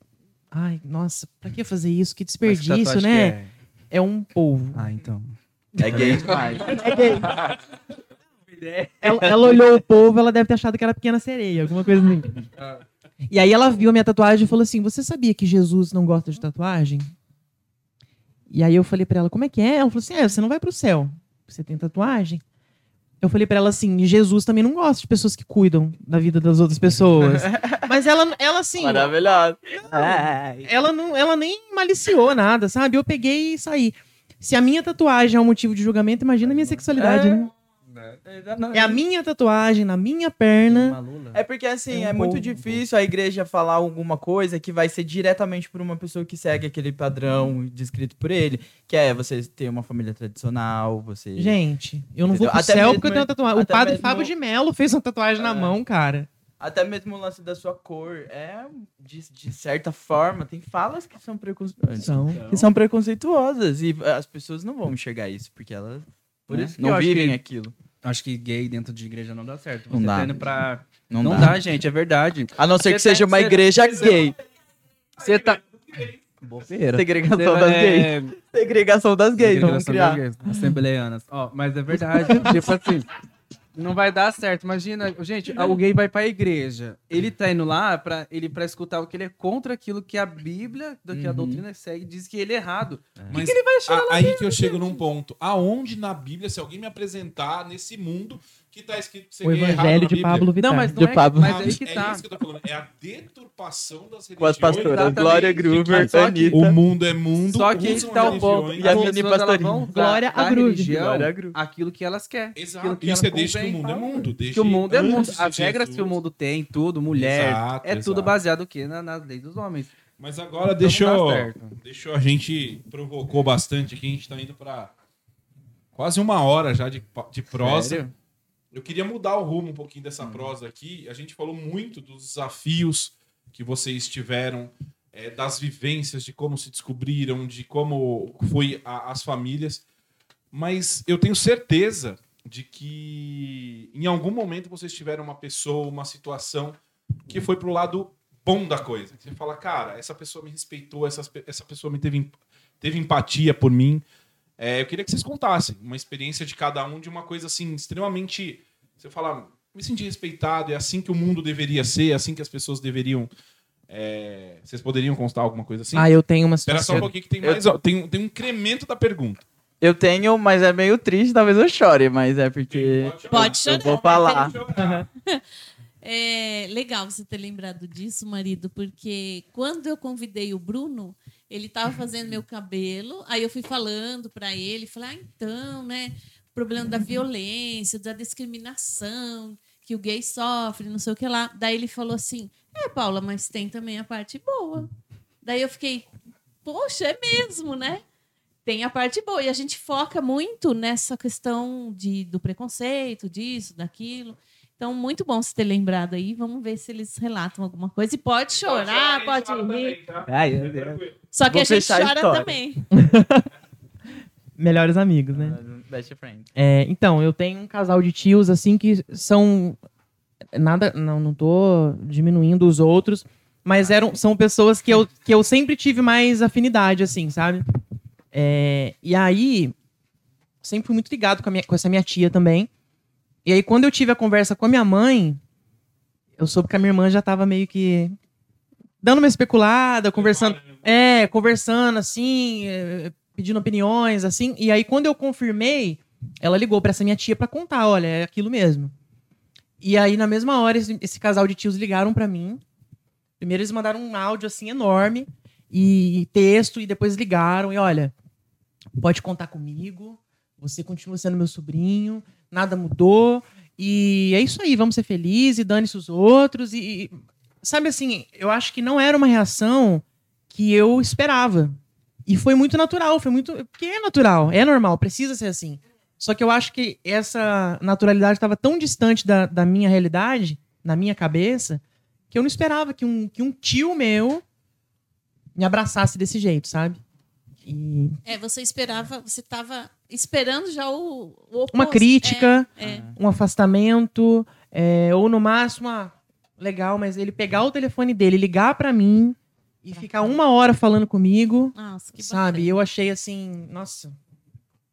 Ai, nossa, pra que fazer isso? Que desperdício, né? que É um polvo. é? Ah, então. É gay demais. Ela, ela olhou o povo, ela deve ter achado que era pequena sereia, alguma coisa assim. E aí ela viu a minha tatuagem e falou assim: Você sabia que Jesus não gosta de tatuagem? E aí eu falei pra ela: Como é que é? Ela falou assim: É, você não vai pro céu. Você tem tatuagem? Eu falei pra ela assim: Jesus também não gosta de pessoas que cuidam da vida das outras pessoas. Mas ela, ela assim, Maravilhoso. ela não, ela nem maliciou nada, sabe? Eu peguei e saí. Se a minha tatuagem é um motivo de julgamento, imagina a minha sexualidade, né? É a minha tatuagem na minha perna. É porque assim, É um é, muito difícil a igreja falar alguma coisa que vai ser diretamente por uma pessoa que segue aquele padrão descrito por ele, que é você ter uma família tradicional, você Gente, eu não vou Entendeu? pro Até céu mesmo- porque eu tenho uma tatuagem. O padre mesmo- Fábio de Mello fez uma tatuagem na É. mão, cara. Até mesmo o lance da sua cor, é de, de certa forma, tem falas que são preconceituosas. São. Que são preconceituosas e as pessoas não vão enxergar isso porque elas Por né? isso não vivem que- aquilo. Acho que gay dentro de igreja não dá certo. Não Você dá. tá indo pra... Não, Não, dá. dá. gente, é verdade. A não ser que seja uma igreja gay. Você tá... Segregação das gays. é, Segregação das gays, vamos Segregação criar. das gays, Assembleianas. Ó, mas é verdade. tipo assim, não vai dar certo. Imagina, gente, gay vai pra igreja. Ele tá indo lá pra, ele, pra escutar o que ele é contra aquilo que a Bíblia, do que a Uhum. doutrina segue, diz que ele é errado. Mas a- aí que eu chego num ponto. Aonde na Bíblia, se alguém me apresentar nesse mundo que tá escrito que você O é evangelho de? Pablo Vittar. Não, mas De não é, Pablo. mas aí que é tá. isso que eu tô falando. É a deturpação das religiões. Com as pastoras Exatamente. Glória Groover, que- Anitta. O mundo é mundo. Só que usam tá o povo. E a as mini pastorinha. Glória a Groove. religião Glória a Groove. aquilo que elas querem. Exato. Isso é desde que o mundo é mundo. Desde que o mundo é mundo. de As regras que o mundo tem, tudo, mulher, Exato, é tudo exato. baseado o quê? Na, nas leis dos homens. Mas agora Então deixa eu- a gente provocou bastante aqui, a gente tá indo pra quase uma hora já de, de prosa. Sério? Eu queria mudar o rumo um pouquinho dessa prosa aqui. A gente falou muito dos desafios que vocês tiveram, é, das vivências, de como se descobriram, de como foi a- as famílias. Mas eu tenho certeza de que em algum momento vocês tiveram uma pessoa, uma situação que foi pro lado bom da coisa. Você fala, cara, essa pessoa me respeitou, essas pe- essa pessoa me teve, teve empatia por mim. É, eu queria que vocês contassem uma experiência de cada um de uma coisa assim, extremamente. Você fala, me senti respeitado, é assim que o mundo deveria ser, é assim que as pessoas deveriam. é, Vocês poderiam constar alguma coisa assim? Ah, eu tenho uma Espera só um situação. pouquinho que tem Eu- mais. ó, Tem, tem um incremento da pergunta. Eu tenho, mas é meio triste, talvez eu chore, mas é porque. Pode Eu chorar. vou falar. É legal você ter lembrado disso, marido, porque quando eu convidei o Bruno, ele estava fazendo meu cabelo, aí eu fui falando para ele, falei, ah, então, né, problema da violência, da discriminação que o gay sofre, não sei o que lá. Daí ele falou assim, é, Paula, mas tem também a parte boa. Daí eu fiquei, poxa, é mesmo, né? Tem a parte boa. E a gente foca muito nessa questão de, do preconceito, disso, daquilo. Então, muito bom você ter lembrado aí. Vamos ver se eles relatam alguma coisa. E pode chorar, pode rir. Ai, meu Deus. Só que Vou a gente a chora história. também. Melhores amigos, né? Best friend. É, então, eu tenho um casal de tios, assim, que são. Nada. Não, não tô diminuindo os outros, mas eram, são pessoas que eu, que eu sempre tive mais afinidade, assim, sabe? É, e aí, sempre fui muito ligado com, a minha- com essa minha tia também. E aí, quando eu tive a conversa com a minha mãe, eu soube que a minha irmã já tava meio que dando uma especulada, conversando. É, conversando assim, é, pedindo opiniões, assim. E aí, quando eu confirmei, ela ligou pra essa minha tia pra contar: olha, é aquilo mesmo. E aí, na mesma hora, esse, esse casal de tios ligaram pra mim. Primeiro, eles mandaram um áudio assim enorme e, e texto, e depois ligaram. E olha, pode contar comigo. Você continua sendo meu sobrinho, nada mudou. E é isso aí, vamos ser felizes, dane-se os outros. E, e, sabe assim, eu acho que não era uma reação que eu esperava. E foi muito natural, foi muito. Porque é natural, é normal, precisa ser assim. Só que eu acho que essa naturalidade estava tão distante da, da minha realidade, na minha cabeça, que eu não esperava que um, que um tio meu me abraçasse desse jeito, sabe? E É, você esperava, você estava esperando já o, o uma crítica, É, é. um afastamento, é, ou no máximo, ah, legal, mas ele pegar o telefone dele, ligar pra mim e ficar uma hora falando comigo, Nossa, que sabe? Bacana. eu achei assim, nossa,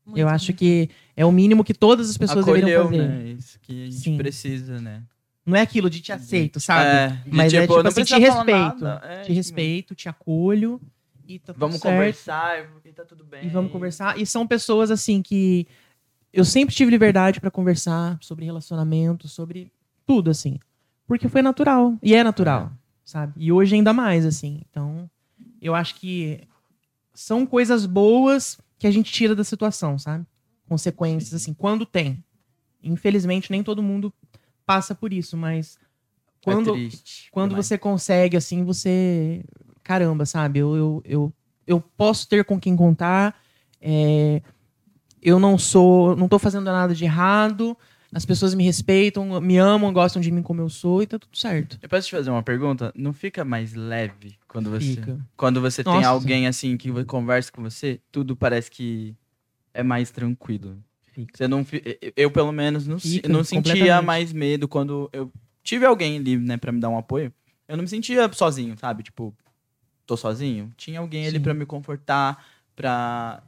Muito eu acho que é o mínimo que todas as pessoas deveriam Acolheu, fazer. né? Isso que a gente Sim. precisa, né? Não é aquilo de te aceito, sabe? É, de Mas é tipo não assim, te respeito. É, te tipo, respeito, te acolho e tá tudo Vamos certo. conversar e tá tudo bem. E vamos conversar. E são pessoas assim que eu sempre tive liberdade pra conversar sobre relacionamento, sobre tudo assim, porque foi natural e é natural, sabe? E hoje ainda mais assim. Então, eu acho que são coisas boas que a gente tira da situação, sabe? Consequências assim, quando tem. Infelizmente nem todo mundo passa por isso, mas quando é triste. quando demais. você consegue, assim, você. Caramba, sabe? Eu, eu, eu, eu posso ter com quem contar. é, eu não sou. Não tô fazendo nada de errado. As pessoas me respeitam, me amam, gostam de mim como eu sou e tá tudo certo. Eu posso te fazer uma pergunta? Não fica mais leve quando você, Fica. quando você tem Nossa. alguém assim que conversa com você? Tudo parece que é mais tranquilo. Fica. Você não, eu, pelo menos, não, Fica, não sentia mais medo quando eu tive alguém ali, né, pra me dar um apoio. Eu não me sentia sozinho, sabe? Tipo, tô sozinho. Tinha alguém ali Sim. pra me confortar, pra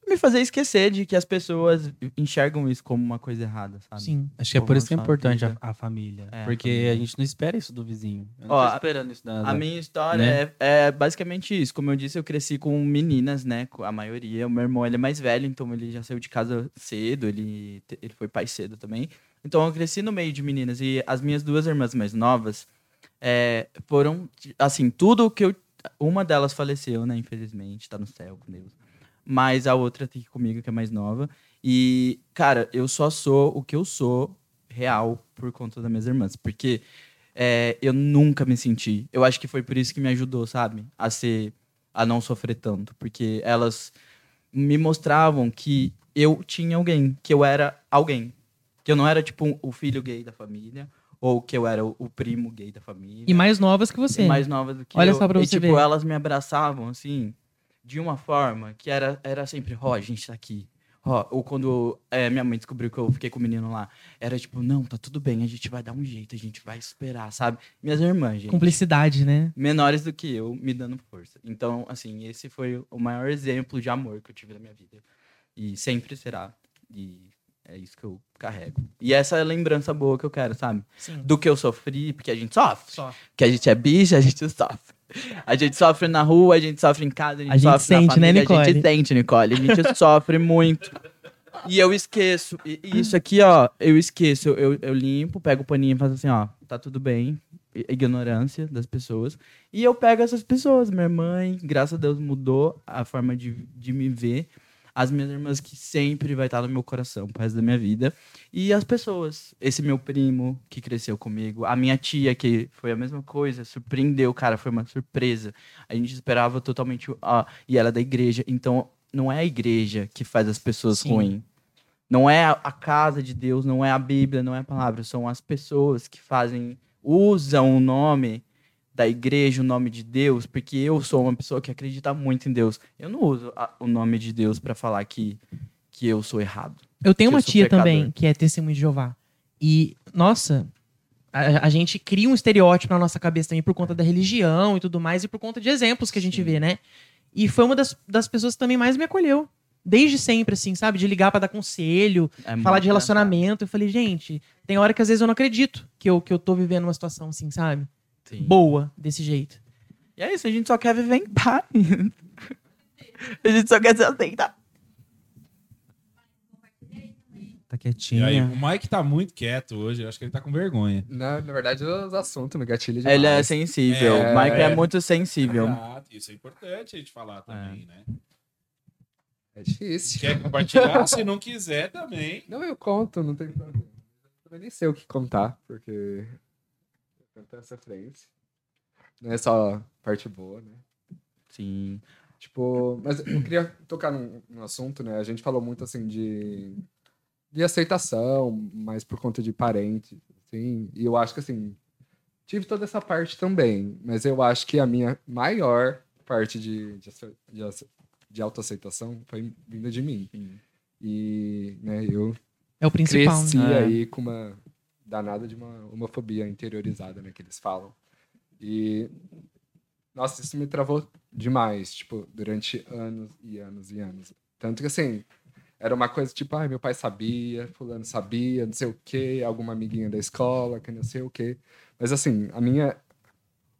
pra me fazer esquecer de que as pessoas enxergam isso como uma coisa errada, sabe? Sim. Acho que é por isso que é importante a, a família. É, a porque família. a gente não espera isso do vizinho. Eu não Ó, tô esperando isso da, A minha história né? é, é basicamente isso. Como eu disse, eu cresci com meninas, né? A maioria. O meu irmão ele é mais velho, então ele já saiu de casa cedo. Ele, ele foi pai cedo também. Então eu cresci no meio de meninas. E as minhas duas irmãs mais novas é, foram, assim, tudo que eu. Uma delas faleceu, né? Infelizmente, tá no céu com Deus. Mas a outra tá aqui comigo, que é mais nova. E, cara, eu só sou o que eu sou real por conta das minhas irmãs. Porque é, eu nunca me senti. Eu acho que foi por isso que me ajudou, sabe? A ser. a não sofrer tanto. Porque elas me mostravam que eu tinha alguém, que eu era alguém. Que eu não era, tipo, um- o filho gay da família, ou que eu era o, o primo gay da família. E mais novas que você. E mais novas do que Olha eu. só pra e, você tipo, ver. elas me abraçavam, assim, de uma forma que era, era sempre, ó, a gente tá aqui. Ó, ou quando é, minha mãe descobriu que eu fiquei com o menino lá, era tipo, não, tá tudo bem, a gente vai dar um jeito, a gente vai esperar, sabe? Minhas irmãs, gente. Cumplicidade, né? Menores do que eu, me dando força. Então, assim, esse foi o maior exemplo de amor que eu tive na minha vida. E sempre será. E é isso que eu carrego. E essa é a lembrança boa que eu quero, sabe? Sim. Do que eu sofri, porque a gente sofre Só. que a gente é bicha, a gente sofre. A gente sofre na rua, a gente sofre em casa, a gente, A gente sofre na sente, né, família, A Nicole? gente sente, Nicole. A gente sofre muito. E eu esqueço. E, e isso aqui, ó, eu esqueço. Eu, eu limpo, pego o paninho e faço assim, ó, tá tudo bem. Ignorância das pessoas. E eu pego essas pessoas. Minha mãe, graças a Deus, mudou a forma de, de me ver. As minhas irmãs que sempre vai estar no meu coração pro resto da minha vida. E as pessoas. Esse meu primo que cresceu comigo. A minha tia, que foi a mesma coisa. Surpreendeu, cara. Foi uma surpresa. A gente esperava totalmente. Ó, e ela é da igreja. Então, não é a igreja que faz as pessoas Sim. ruins. Não é a, a casa de Deus, não é a Bíblia, não é a palavra. São as pessoas que fazem. Usam o nome da igreja, o nome de Deus, porque eu sou uma pessoa que acredita muito em Deus. Eu não uso a- o nome de Deus pra falar que, que eu sou errado. Eu tenho uma eu tia pecador. também que é testemunha de Jeová. E, nossa, a, a gente cria um estereótipo na nossa cabeça também por conta da religião e tudo mais, e por conta de exemplos que a gente Sim. vê, né? E foi uma das, das pessoas que também mais me acolheu. Desde sempre, assim, sabe? De ligar pra dar conselho, É falar de relacionamento. Eu falei, gente, tem hora que às vezes eu não acredito que eu, que eu tô vivendo uma situação assim, sabe? Sim. Boa, desse jeito. E é isso, a gente só quer viver em paz. a gente só quer se aceitar. Tá E quietinho. aí, o Mike tá muito quieto hoje, eu acho que ele tá com vergonha. Na, na verdade, os assuntos me gatilham demais. Ele é sensível. É, o Mike é, é. muito sensível. Exato, isso é importante a gente falar também, né? É difícil. Quer compartilhar? Se não quiser também. Não, eu conto, não tem problema. Eu também nem sei o que contar, porque tanta sofrência. Não é só parte boa, né? Sim. Tipo, mas eu queria tocar num, num assunto, né? A gente falou muito, assim, de, de aceitação, mas por conta de parentes, assim. E eu acho que, assim, tive toda essa parte também, mas eu acho que a minha maior parte de, de, de, de autoaceitação foi vinda de mim. Sim. E, né, eu É o principal, cresci né? Aí com uma danada de uma homofobia interiorizada, né, que eles falam. E nossa, isso me travou demais, tipo, durante anos e anos e anos. Tanto que assim, era uma coisa tipo, ai, meu pai sabia, fulano sabia, não sei o quê, alguma amiguinha da escola, que não sei o quê. Mas assim, a minha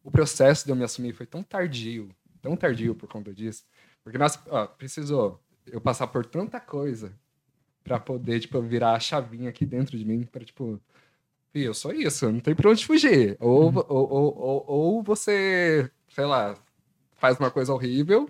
o processo de eu me assumir foi tão tardio, tão tardio por conta disso, porque nós, precisou eu passar por tanta coisa pra poder, tipo, virar a chavinha aqui dentro de mim para tipo, "Fih, eu sou isso, não tem pra onde fugir. Ou, ou, ou, ou, ou você, sei lá, faz uma coisa horrível,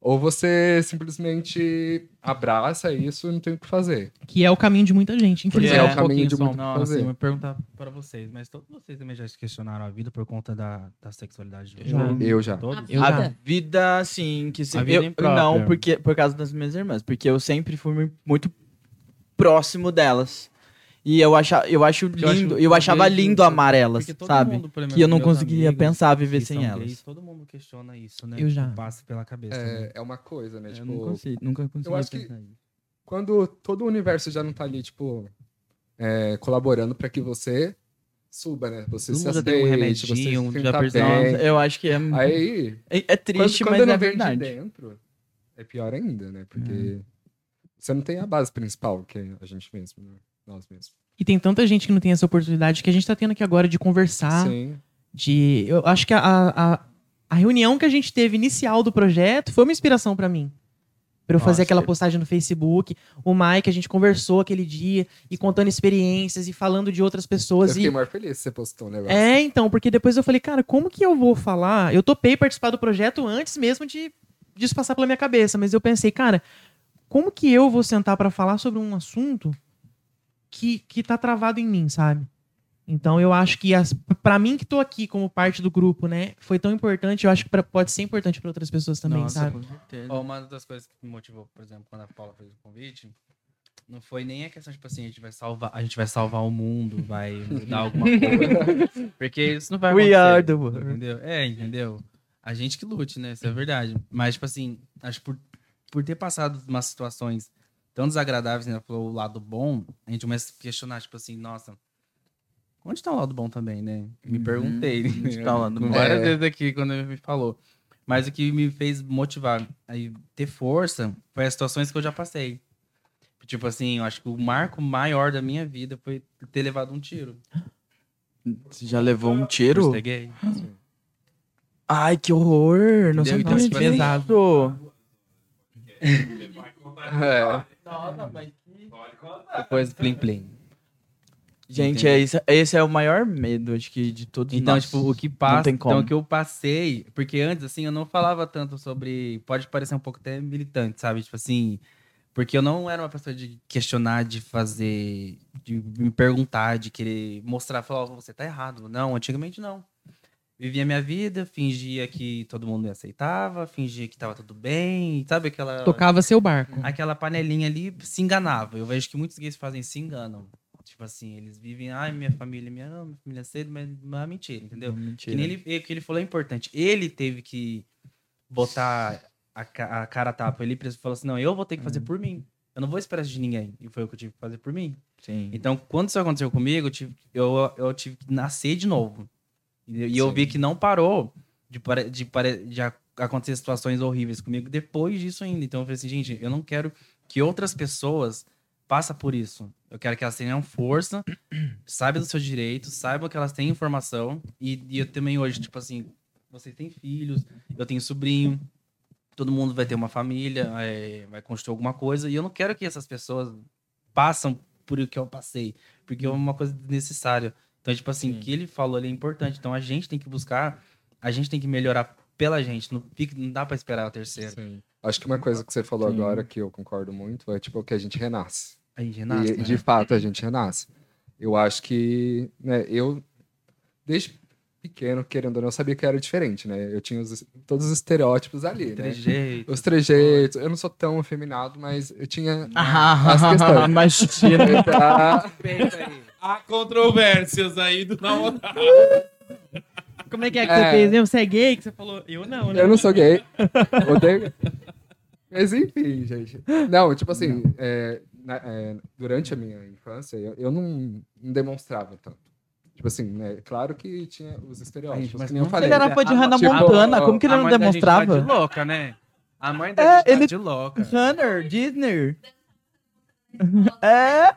ou você simplesmente abraça isso e não tem o que fazer. Que é o caminho de muita gente, infelizmente. é o um caminho de só, muito nossa, fazer. Assim, eu vou perguntar pra vocês, mas todos vocês também já se questionaram a vida por conta da, da sexualidade de vocês? Eu já. Todos? Eu a já. vida, assim, que se... A vida eu, não, porque por causa das minhas irmãs, porque eu sempre fui mu- muito próximo delas. E eu, acha, eu acho lindo, acho- eu, achava lindo amar elas, porque todo sabe? mundo, exemplo, que eu não conseguia amigos pensar viver sem elas. gays, todo mundo questiona isso, né? Eu já. Passa pela cabeça. né? É, é uma coisa, né? eu Tipo, não consigo, nunca consegui acho que- pensar isso. quando todo o universo já não tá ali, tipo, é, colaborando pra que você suba, né? Você Todo se já tem um aceite, você se já bem. Eu acho que é, Aí, é, é quando, triste, quando mas não é vem de verdade. dentro, é pior ainda, né? Porque você não tem a base principal, que é a gente mesmo, né? Nós mesmos. E tem tanta gente que não tem essa oportunidade que a gente tá tendo aqui agora de conversar, Sim. de... Eu acho que a, a, a reunião que a gente teve inicial do projeto foi uma inspiração pra mim. Pra eu fazer Nossa, aquela que- postagem no Facebook. O Mike, a gente conversou aquele dia e contando experiências e falando de outras Eu pessoas. fiquei E... mais feliz se você postou um negócio. É, então, porque depois eu falei, cara, como que eu vou falar? Eu topei participar do projeto antes mesmo de disso passar pela minha cabeça, mas eu pensei, cara, como que eu vou sentar pra falar sobre um assunto que, que tá travado em mim, sabe? Então eu acho que as, pra mim que tô aqui como parte do grupo, né, foi tão importante, eu acho que pra- pode ser importante pra outras pessoas também, Nossa, sabe? com certeza. Ó, Uma das coisas que me motivou, por exemplo, quando a Paula fez o convite, não foi nem a questão, tipo assim, a gente vai salvar, a gente vai salvar o mundo, vai mudar alguma coisa. Porque isso não vai We acontecer. are the world. Entendeu? É, entendeu? A gente que lute, né? Isso é verdade. Mas, tipo assim, acho que por, por ter passado umas situações tão desagradáveis, né? Pelo lado bom, a gente começa a questionar, tipo assim, nossa, onde tá o lado bom também, né? Me Uhum. perguntei. Onde tá o lado bom? Várias É. vezes aqui, quando ele me falou. Mas o que me fez motivar e ter força foi as situações que eu já passei. Tipo assim, eu acho que o marco maior da minha vida foi ter levado um tiro. Você já levou um tiro? gay. Ai, que horror! Não Entendeu? sabia Então, tipo assim, disso. É. Depois, plim plim. Gente, é esse, esse é o maior medo, acho que, de todos Então, nós. tipo, o que passa, tem como. então o que eu passei, porque antes, assim, eu não falava tanto sobre, pode parecer um pouco até militante, sabe? Tipo assim, porque eu não era uma pessoa de questionar, de fazer, de me perguntar, de querer mostrar, falar, ó, você tá errado. Não, antigamente não. Vivia minha vida, fingia que todo mundo me aceitava, fingia que tava tudo bem, sabe aquela Tocava seu barco. aquela panelinha ali se enganava. Eu vejo que muitos gays fazem se enganam. Tipo assim, eles vivem, ai, minha família me ama, minha família é cedo, mas não é mentira, entendeu? Que Mentira. nem ele, o que ele falou é importante. Ele teve que botar a, a cara a tapa. Ele falou assim: não, eu vou ter que fazer por mim. Eu não vou esperar de ninguém. E foi o que eu tive que fazer por mim. Sim. Então, quando isso aconteceu comigo, eu tive, eu, eu tive que nascer de novo. E, e eu vi que não parou de, de, de ac- acontecer situações horríveis comigo depois disso ainda. Então, eu falei assim, gente, eu não quero que outras pessoas passem por isso. Eu quero que elas tenham força, saibam dos seus direitos, saibam que elas têm informação. E, e eu também hoje, tipo assim, vocês têm filhos, eu tenho sobrinho, todo mundo vai ter uma família, é, vai construir alguma coisa. E eu não quero que essas pessoas passam por o que eu passei, porque é uma coisa desnecessária. Então, tipo assim, o que ele falou ali é importante. Então, a gente tem que buscar, a gente tem que melhorar pela gente. Não, fica, não dá pra esperar o terceiro. Sim. Acho que uma coisa que você falou Sim. agora que eu concordo muito é tipo que a gente renasce. Aí, Renato, e né? de fato a gente renasce. Eu acho que, né, eu desde pequeno, querendo ou não, eu sabia que era diferente, né? Eu tinha os- todos os estereótipos ali, né? Trejeito. Os trejeitos. Eu não sou tão afeminado, mas eu tinha Ah, as questões. Imagina. Tá? Há controvérsias aí do namorado. Como é que é que É. você fez? mesmo? Você é gay? Que você falou, eu não, né? Eu não sou gay. Odeio. Mas enfim, gente. Não, tipo assim, é, na- é, durante a minha infância, eu, eu não, não demonstrava tanto. Tipo assim, né? Claro que tinha os estereótipos, mas que nem eu não falei. Ele era fã de Hannah Tipo, Montana, ó, como que ele A não mãe da gente tá demonstrava? de louca, né? A mãe da É, gente tá ele- de louca. Hannah, Disney. É.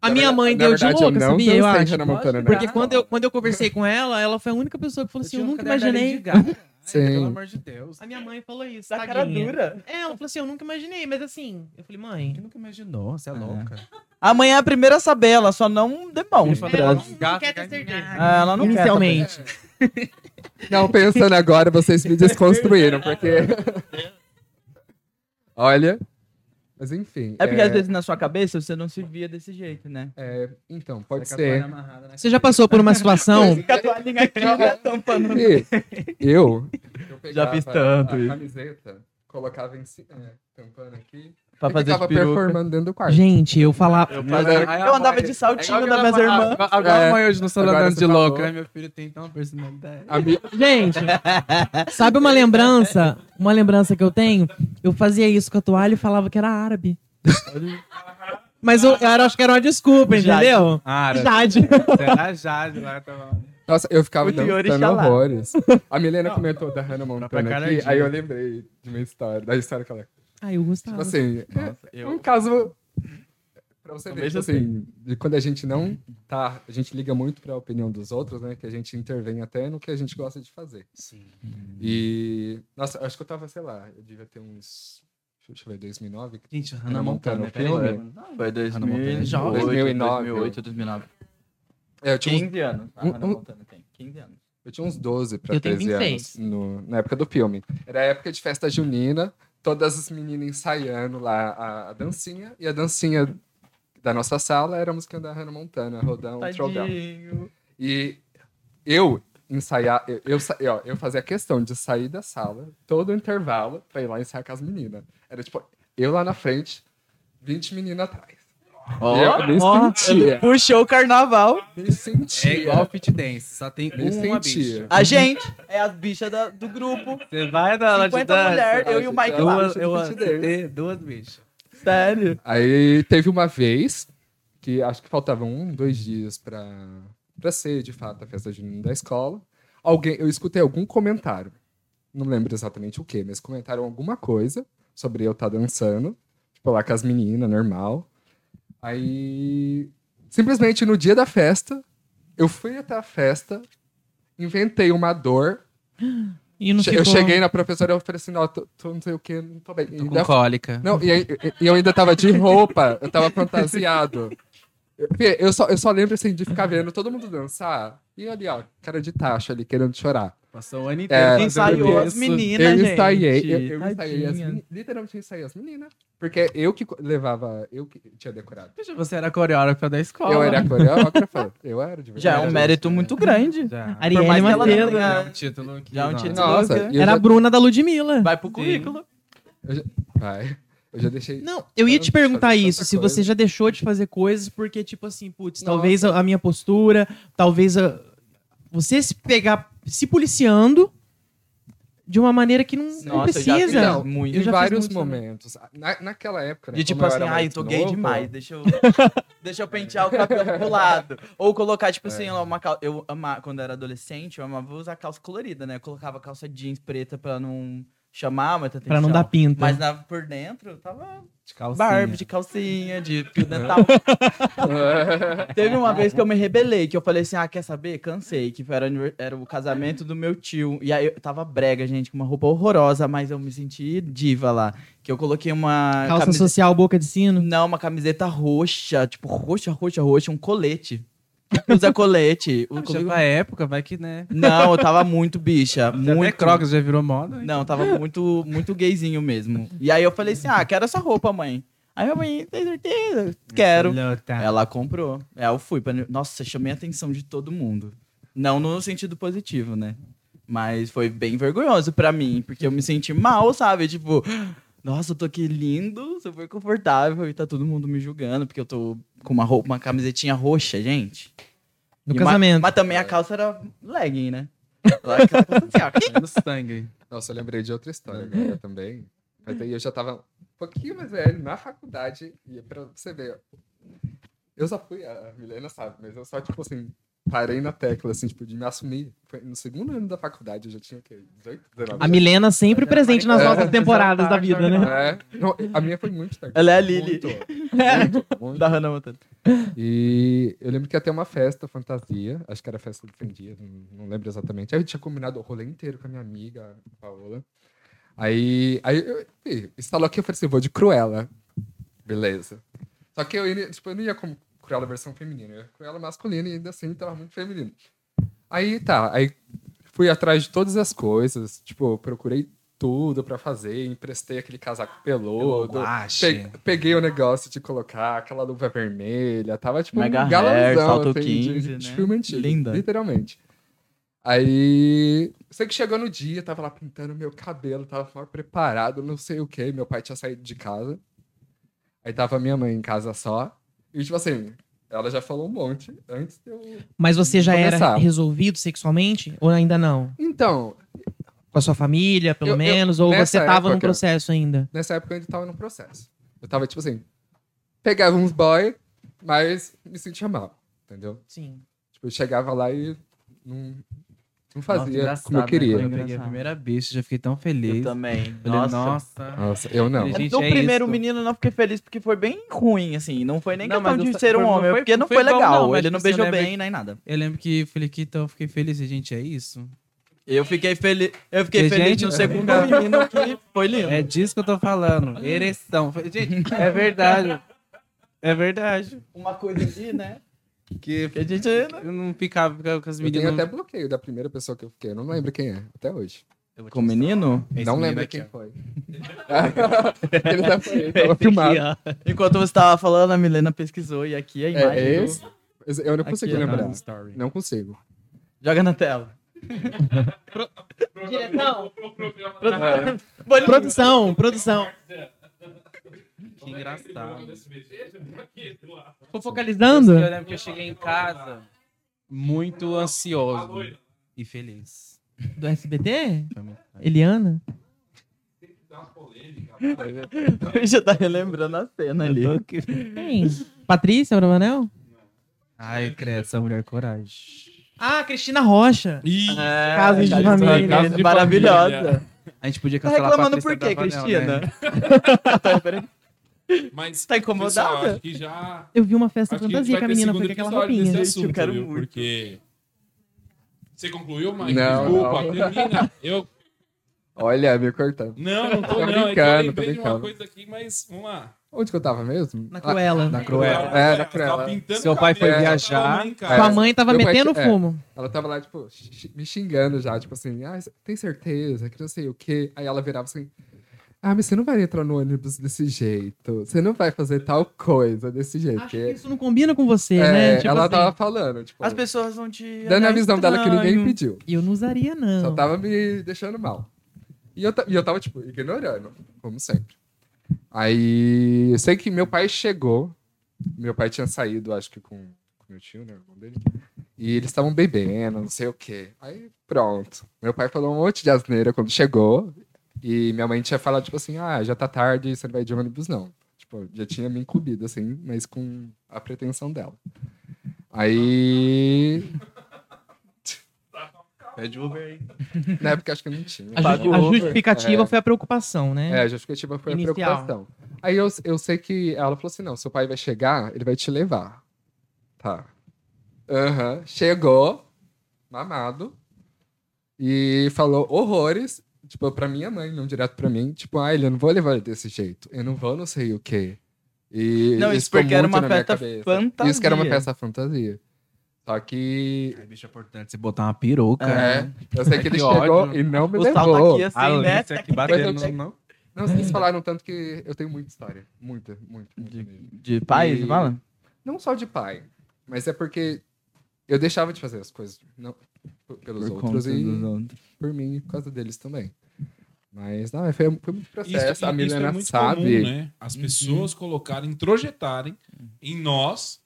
A minha mãe Na deu de verdade, eu louca, não sabia? Eu acho. Montana, né? Porque quando eu, quando eu conversei com ela, ela foi a única pessoa que falou assim: Eu, um nunca imaginei. Gaga. Sim. Pelo amor de Deus. A minha mãe falou isso. Da cara dura. É, ela falou assim: Eu nunca imaginei, mas assim. Eu falei, mãe. Quem nunca imaginou? Você é louca. A mãe é a primeira a saber, ela só não demonstra. Ela não, Gato, não quer ter certeza. É, ela não quer Inicialmente. Não, pensando agora, vocês me desconstruíram, porque. Olha. Mas enfim. É porque às vezes na sua cabeça você não se via desse jeito, né? é, então, pode a toalha ser. amarrada Você já passou por uma situação. Fica a toalhinha aqui, né, tampando. Eu, eu Já fiz pegava tanto a isso. camiseta, colocava em cima, é, tampando aqui, Pra fazer de ficava peruca. performando dentro do quarto. Gente, eu falava. Eu, eu andava de saltinho das minhas irmãs. Agora É. a mãe hoje não sou Agora andando de falou. louca. Ai, meu filho tem tão personalidade. A mi- Gente, sabe uma lembrança? Uma lembrança que eu tenho? Eu fazia isso com a toalha e falava que era árabe. Mas eu, eu acho que era uma desculpa, entendeu? Era, Jade. era Jade lá, tava... Nossa, eu ficava O Yuri dançando Xalá. horrores. A Milena comentou da Hannah Montana aqui, aí eu lembrei de uma história, da história que ela... Ah, eu gostava. Tipo assim, é, é um caso... Pra você ver, tipo assim, de quando a gente não tá... A gente liga muito pra opinião dos outros, né? Que a gente intervém até no que a gente gosta de fazer. Sim. E... Nossa, acho que eu tava, sei lá, eu devia ter uns... Deixa eu ver, 2009? Gente, Hannah Montana, Montana, filme. peraí. Foi Hannah Montana é 2008, jovem. 2009. 2008, 2009. É, eu tinha uns 15 anos. A um- Hannah um- Montana tem 15 anos. Eu tinha uns 12 pra Eu tenho 13 anos 26. no- na época do filme. Era a época de festa junina, todas as meninas ensaiando lá a, a dancinha, e a dancinha da nossa sala era a música da Hannah Montana, Rodão Trovão. E eu ensaiar, eu, eu, ó, eu fazia questão de sair da sala, todo o intervalo, pra ir lá ensaiar com as meninas. Era tipo, eu lá na frente, 20 meninas atrás. Ó, sentia, puxou o carnaval. me sentia. É igual fit dance, só tem Me uma sentia. bicha. A gente é as bichas da- do grupo. Você vai na aula de 50 dança. mulher, eu e o Mike lá. Eu, duas bichas. Sério. Aí teve uma vez que acho que faltavam um, dois dias pra, pra ser, de fato, a festa junina da escola. Alguém, eu escutei algum comentário, não lembro exatamente o que, mas comentaram alguma coisa sobre eu estar dançando, tipo lá com as meninas, normal. Aí, simplesmente no dia da festa, eu fui até a festa, inventei uma dor. E não Che- ficou... Eu cheguei na professora e falei assim, não, tô, tô não sei o que, não tô bem. Tô E com cólica. não, e, aí- e eu ainda tava de roupa, eu tava fantasiado. Eu só, eu só lembro assim de ficar vendo todo mundo dançar. E ali, ó, cara de tacho ali, querendo chorar. Passou o ano É, inteiro. fazendo Ensaiou as meninas, eu gente. ensaiei, eu, eu ensaiei as meninas. Literalmente ensaiei as meninas. Porque eu que levava, eu que tinha decorado. Você era coreógrafa da escola. Eu era coreógrafa, eu era de verdade. Já é um mérito muito grande. Já. Ariane Por mais que ela tenha- Já é um título que... Já é um nossa. título. Nossa, e eu Era a já, Bruna da Ludmilla. Vai pro currículo. vai, eu já deixei... Não, eu ia te perguntar isso, se coisa. você já deixou de fazer coisas porque, tipo assim, putz, Nossa. talvez a, a minha postura, talvez a, você se pegar se policiando de uma maneira que não, não Nossa, eu já precisa. fiz Não, muito. Eu em já fiz vários momentos. Na, naquela época, né, De tipo eu assim, ai, mais tô gay novo, demais, deixa eu, deixa eu pentear o cabelo pro lado. Ou colocar, tipo assim, uma calça. Eu amava, quando eu era adolescente, eu amava usar calça colorida, né? Eu colocava calça jeans preta pra não chamar muita atenção. Pra não dar pinta. Mas na, por dentro, tava De calcinha. Barbie, de calcinha, de fio dental. Teve uma vez que eu me rebelei, que eu falei assim, ah, quer saber? Cansei, que era, era o casamento do meu tio. E aí eu tava brega, gente, com uma roupa horrorosa, mas eu me senti diva lá. Que eu coloquei uma... Calça camisa- social, boca de sino. Não, uma camiseta roxa, tipo, roxa, roxa, roxa, um colete. Usa colete. O Poxa, colete- pra época, vai que, né? Não, eu tava muito bicha, Até muito... Crocs já virou moda. Não, tava muito, muito gayzinho mesmo. E aí eu falei assim, ah, quero essa roupa, mãe. Aí minha mãe, tem certeza? Quero. Lota. Ela comprou. É, eu fui. Pra... Nossa, chamei a atenção de todo mundo. Não no sentido positivo, né? Mas foi bem vergonhoso pra mim, porque eu me senti mal, sabe? Tipo, nossa, eu tô aqui lindo, super confortável e tá todo mundo me julgando, porque eu tô com uma roupa, uma camisetinha roxa, gente. No E casamento. Mas também a calça era legging, né? Aquela calça assim, ó. No sangue. Nossa, eu lembrei de outra história agora também. Mas aí eu já tava um pouquinho mais velho, na faculdade, e pra você ver, eu só fui, a Milena sabe, mas eu só, tipo assim, parei na tecla, assim, tipo, de me assumir. Foi no segundo ano da faculdade, eu já tinha, o quê? 18, 19 A Milena sempre presente nas É, nossas temporadas da vida, né? É, não, a minha foi muito tarde. Ela é a Lily. Muito, muito, muito. Da Hannah Montana. E eu lembro que ia ter uma festa fantasia, acho que era festa do Fendia, não, não lembro exatamente. Aí eu tinha combinado o rolê inteiro com a minha amiga, a Paola. Aí, aí eu, instalou aqui, eu falei assim, vou de Cruella. Beleza. Só que eu, ia- tipo, eu não ia como Cruella versão feminina, eu ia Cruella masculina e ainda assim tava muito feminino. Aí tá, aí fui atrás de todas as coisas, tipo, procurei tudo pra fazer, emprestei aquele casaco peludo, pe- peguei o negócio de colocar aquela luva vermelha, tava tipo Mega um galãozão, assim, 15, de, de né? filme antigo, Linda. literalmente. Aí, sei que chegou no dia, tava lá pintando meu cabelo, tava mal preparado, não sei o que, meu pai tinha saído de casa. Aí tava minha mãe em casa só, e tipo assim, ela já falou um monte antes de eu... Mas você já era Começar. resolvido sexualmente? Ou ainda não? Então, Com a sua família, pelo Eu- eu- menos? ou nessa você tava num época- processo ainda? nessa época eu ainda tava no processo. Eu tava, tipo assim, pegava uns boy, mas me sentia mal, entendeu? Sim. Tipo, eu chegava lá e não, não Nossa, fazia engraçado, como eu né? queria. Quando eu peguei a primeira bicha, já fiquei tão Eu feliz. também. Falei, Nossa. nossa. Nossa, eu não. Gente, no é primeiro isso. menino eu não fiquei feliz porque foi bem ruim, assim. Não foi nem Não, questão de não ser um foi- não homem, foi- porque não foi foi bom, legal. não, mas Ele não tipo, você beijou lembra bem nem nada. Eu lembro que falei que então eu fiquei feliz e, gente, é isso. Eu fiquei feliz. Eu fiquei feliz gente, no eu- segundo menino que foi lindo. É disso que eu tô falando. Ereção. Gente, é verdade. É verdade. Uma coisa ali, né? Que Que a gente ainda. eu não ficava ficava com as Eu tenho meninas. até bloqueio da primeira pessoa que eu fiquei. Eu não lembro quem é, até hoje. Com o menino? Esse não lembro quem ó. foi. Ele já foi, tava aqui, filmado. Enquanto você tava falando, a Milena pesquisou e aqui a imagem. É do- esse? Esse Eu não consigo Aqui, lembrar. Story. Não consigo. Joga na tela. Direção. Boninho. Produção, produção. Que engraçado. Tô focalizando? Eu lembro que eu cheguei em casa muito ansioso e feliz. Do SBT? Eliana? Já tá relembrando a cena ali. Quem? Patrícia Bravanel? Ai, credo, essa mulher coragem. Ah, Cristina Rocha. Ih, É, Casa de casa família. Casa de Maravilhosa. A gente podia Tá cancelar reclamando a por Patrícia quê, Bravanel, Cristina? né? mas Tá incomodada? pessoal, acho que já Eu vi uma festa acho que a fantasia que a menina foi com aquela roupinha. desse Gente, eu assunto, quero viu? muito. Porque você concluiu, Mike? Não, Desculpa, não. termina. Eu Olha, me cortando. não, não tô, Tô não. É que eu brincando, lembrei tô de uma coisa aqui, mas vamos lá. Onde que eu tava mesmo? Na Ah, Cruella. na Cruella. É, na Cruella. Seu pai foi viajar. casa. Sua mãe tava Meu pai metendo tinha- fumo. Ela tava lá, tipo, me xingando já, tipo assim, ah, tem certeza que não sei o quê. Aí ela virava assim, ah, mas você não vai entrar no ônibus desse jeito. Você não vai fazer tal coisa desse jeito. Acho que isso não combina com você, É, né? Tipo ela assim, tava falando, tipo, As pessoas vão te. dando a visão dela que ninguém pediu. Eu não usaria, não. Só tava me deixando mal. E eu, e eu tava, tipo, ignorando, como sempre. Aí, eu sei que meu pai chegou. Meu pai tinha saído, acho que com, com meu tio, né, o irmão dele. E eles estavam bebendo, não sei o quê. Aí, pronto. Meu pai falou um monte de asneira quando chegou. E minha mãe tinha falado, tipo assim, ah, já tá tarde, você não vai de ônibus, não. Tipo, já tinha me incumbido, assim, mas com a pretensão dela. Aí, Pede Uber aí. na época acho que não tinha. A, ju- a justificativa É. foi a preocupação, né? É, a justificativa foi Inicial. a preocupação. Aí eu, eu sei que ela falou assim: não, seu pai vai chegar, ele vai te levar. Tá. Aham. Chegou, mamado, e falou horrores, tipo, pra minha mãe, não direto pra mim, tipo, ah, eu não vou levar ele desse jeito, eu não vou não sei o quê. E Não, isso porque era muito uma na minha festa cabeça. fantasia. Isso que era uma festa fantasia. Só que. Ai, bicho, é importante você botar uma peruca. É, eu sei que ele Que chegou ódio. e não me O sal tá levou. aqui assim, A né? Alice aqui batendo Mas eu- no... não. Não, vocês falaram tanto que eu tenho muita história. Muita, muita, muita De, de pai, E- você fala? Não só de pai, mas é porque eu deixava de fazer as coisas não, pelos Por outros e outros. por mim e por causa deles também. Mas não, foi, foi muito processo. Isso, a isso é Milena muito sabe. comum, né? As pessoas colocarem, introjetarem em nós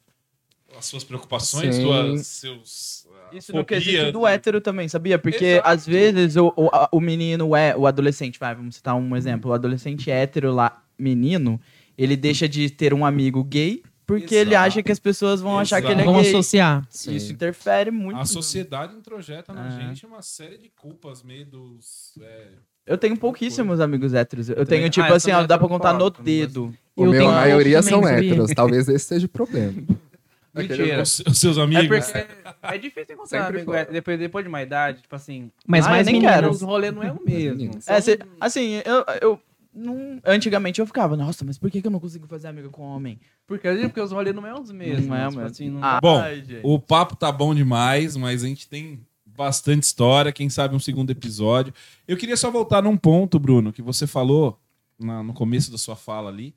as suas preocupações, suas, seus. ah, Isso no quesito do né? hétero também, sabia? Porque Exato. às vezes o, o, o menino é, o adolescente, vai, vamos citar um exemplo, o adolescente hétero lá, menino, ele deixa de ter um amigo gay porque ele Exato. acha que as pessoas vão achar que ele é Vamos gay. associar. Sim. Isso interfere muito. A sociedade introjeta na É. gente uma série de culpas, medos. é, Eu tenho pouquíssimos amigos héteros. Eu, Eu tenho, também- tipo Ah, eu assim, ó, dá pra contar no mas- dedo. O Eu meu, tenho a maioria são héteros. Talvez esse seja o problema. Mentira. os, os seus É amigos. porque é difícil encontrar Sempre amigo hétero, depois, depois de uma idade, tipo assim. Mas Ah, mais eu nem quero. Os rolês não é o mesmo. É, cê- assim, eu, eu não- antigamente eu ficava, nossa, mas por que, que eu não consigo fazer amigo com homem? Porque, porque os rolês não é os mesmos. Não é, tipo mano. assim, não Ah, Bom, ai. O papo tá bom demais, mas a gente tem bastante história. Quem sabe um segundo episódio. Eu queria só voltar num ponto, Bruno, que você falou na- no começo da sua fala ali,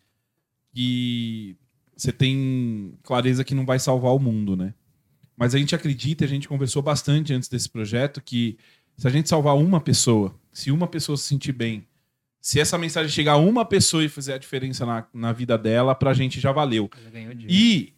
que você tem clareza que não vai salvar o mundo, né? Mas a gente acredita, a gente conversou bastante antes desse projeto, que se a gente salvar uma pessoa, se uma pessoa se sentir bem, se essa mensagem chegar a uma pessoa e fizer a diferença na, na vida dela, pra gente já valeu. Já. E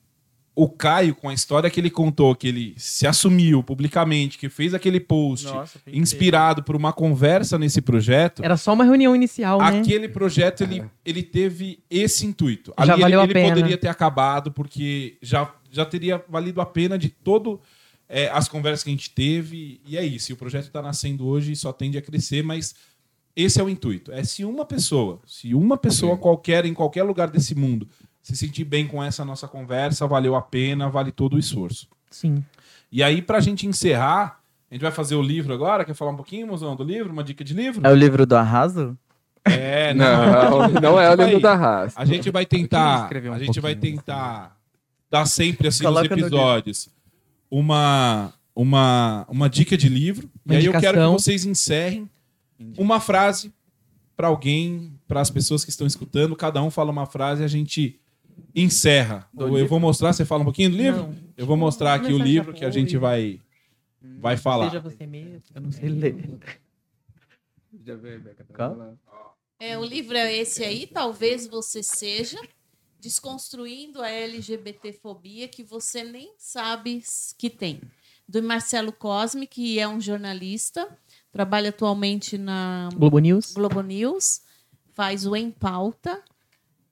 o Caio, com a história que ele contou, que ele se assumiu publicamente, que fez aquele post Nossa, inspirado por uma conversa nesse projeto, Era só uma reunião inicial, né? aquele projeto ele, ele teve esse intuito. Já Ali valeu a ele, ele pena. poderia ter acabado, porque já, já teria valido a pena de todo é, as conversas que a gente teve. E é isso. E o projeto está nascendo hoje e só tende a crescer, mas esse é o intuito. É se uma pessoa, se uma pessoa qualquer, em qualquer lugar desse mundo, se sentir bem com essa nossa conversa, valeu a pena, vale todo o esforço. Sim. E aí, pra gente encerrar, a gente vai fazer o livro agora. Quer falar um pouquinho, mozão, do livro? Uma dica de livro? É o livro do Arraso? É, Não, não é o livro da raça. A gente vai tentar, um a gente vai tentar dar sempre assim nos Coloca no episódios uma uma uma dica de livro. Uma e aí eu quero que indicação. vocês encerrem uma frase pra alguém, para as pessoas que estão escutando, cada um fala uma frase e a gente encerra. Do eu livro? vou mostrar, você fala um pouquinho do livro? Não. Eu vou mostrar aqui o livro que a gente vai vai falar. Seja você mesmo. Eu não sei ler. Qual? É, o livro é esse aí, talvez você seja desconstruindo a LGBTfobia que você nem sabe que tem. Do Marcelo Cosme, que é um jornalista, trabalha atualmente na Globo News. Globo News, faz o Em Pauta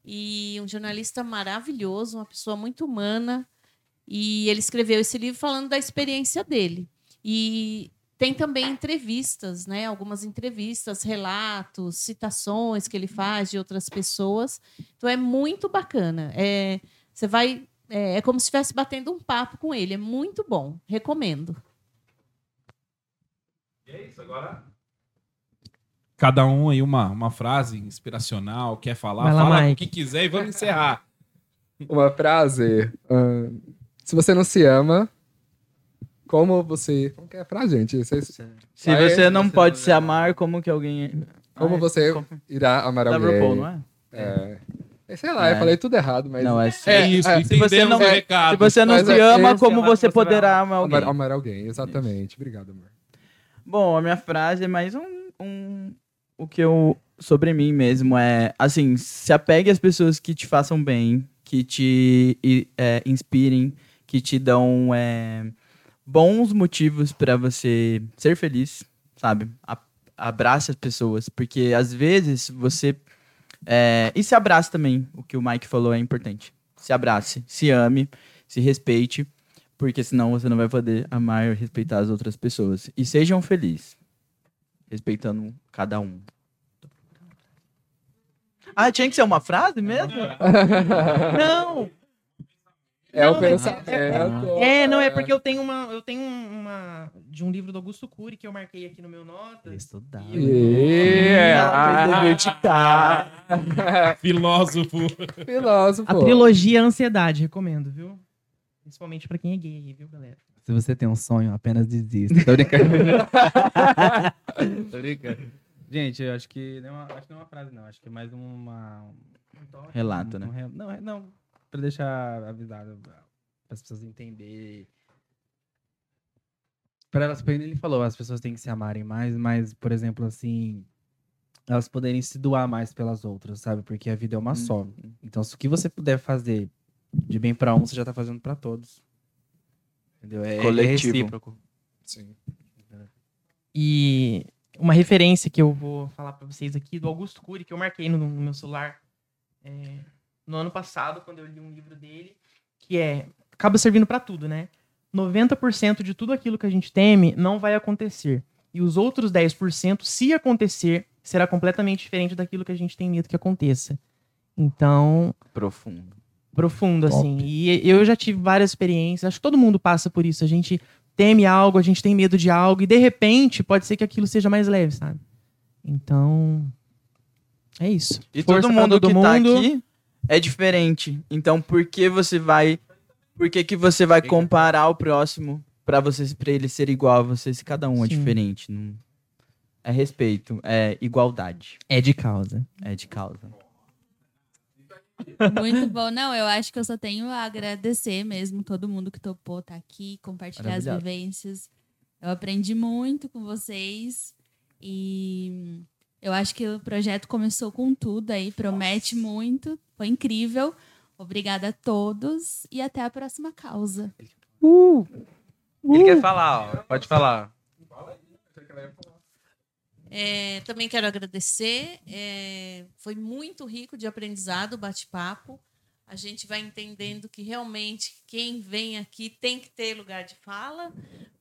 e um jornalista maravilhoso, uma pessoa muito humana. E ele escreveu esse livro falando da experiência dele. E tem também entrevistas, né? Algumas entrevistas, relatos, citações que ele faz de outras pessoas. Então é muito bacana. É, você vai. É, é como se estivesse batendo um papo com ele. É muito bom. Recomendo. E é isso, agora. Cada um aí uma, uma frase inspiracional, quer falar, lá, fala o Mike. que quiser e vamos encerrar. Uma frase. ahn, se você não se ama, como você. Como que é a frase, gente? Vocês- Se Aí, você não você pode não se amar, como que alguém. como você como- irá amar Da alguém? RuPaul, não é? É. É, Sei lá, É. eu falei tudo errado, mas. Não, é É, isso, é, se você não- o Se recado. você não Mas se é- ama, como você poderá amar alguém? Amar, amar alguém, exatamente. Obrigado, amor. Bom, a minha frase é mais um, um- o que eu sobre mim mesmo é assim, se apegue às pessoas que te façam bem, que te é, inspirem, que te dão é, bons motivos pra você ser feliz, sabe? A- abrace as pessoas, porque às vezes você é, e se abrace também, o que o Mike falou é importante. Se abrace, se ame, se respeite, porque senão você não vai poder amar e respeitar as outras pessoas. E sejam felizes, respeitando cada um. Ah, tinha que ser uma frase mesmo? Não! É o pensamento. É, não, é porque eu tenho uma. Eu tenho uma. De um livro do Augusto Cury que eu marquei aqui no meu nota. Estudar. Yeah. Filósofo. Filósofo. A trilogia Ansiedade, recomendo, viu? Principalmente pra quem é gay, viu, galera? Se você tem um sonho, apenas desista. Tô brincando. Tô brincando. Gente, eu acho que não é uma, acho que não é uma frase, não. Acho que é mais uma. Relato, um- né? um re- não, não. Pra deixar avisado para as pessoas entenderem. Para elas, ele falou, as pessoas têm que se amarem mais, mas, por exemplo, assim, elas poderem se doar mais pelas outras, sabe? Porque a vida é uma só. Então, se o que você puder fazer de bem pra um, você já tá fazendo pra todos. Entendeu? É, é Coletivo. recíproco. Sim. E uma referência que eu vou falar pra vocês aqui do Augusto Cury, que eu marquei no, no meu celular é, no ano passado, quando eu li um livro dele, que é. Acaba servindo pra tudo, né? 90% de tudo aquilo que a gente teme não vai acontecer. E os outros 10%, se acontecer, será completamente diferente daquilo que a gente tem medo que aconteça. Então, Profundo. Profundo, assim. E eu já tive várias experiências, acho que todo mundo passa por isso. A gente teme algo, a gente tem medo de algo, e de repente pode ser que aquilo seja mais leve, sabe? Então. É isso. E Força todo mundo todo que tá mundo. aqui é diferente. Então, por que você vai. Por que, que você vai comparar o próximo pra, você, pra ele ser igual a você se cada um é Sim. diferente? Não... É respeito, é igualdade, É de causa. é de causa. Muito bom. Não, eu acho que eu só tenho a agradecer mesmo todo mundo que topou estar aqui, compartilhar as vivências. Eu aprendi muito com vocês e eu acho que o projeto começou com tudo aí, promete muito, foi incrível. Obrigada a todos e até a próxima causa. Ele quer falar, ó. Pode falar. É, também quero agradecer. é, foi muito rico de aprendizado o bate-papo. A gente vai entendendo que realmente quem vem aqui tem que ter lugar de fala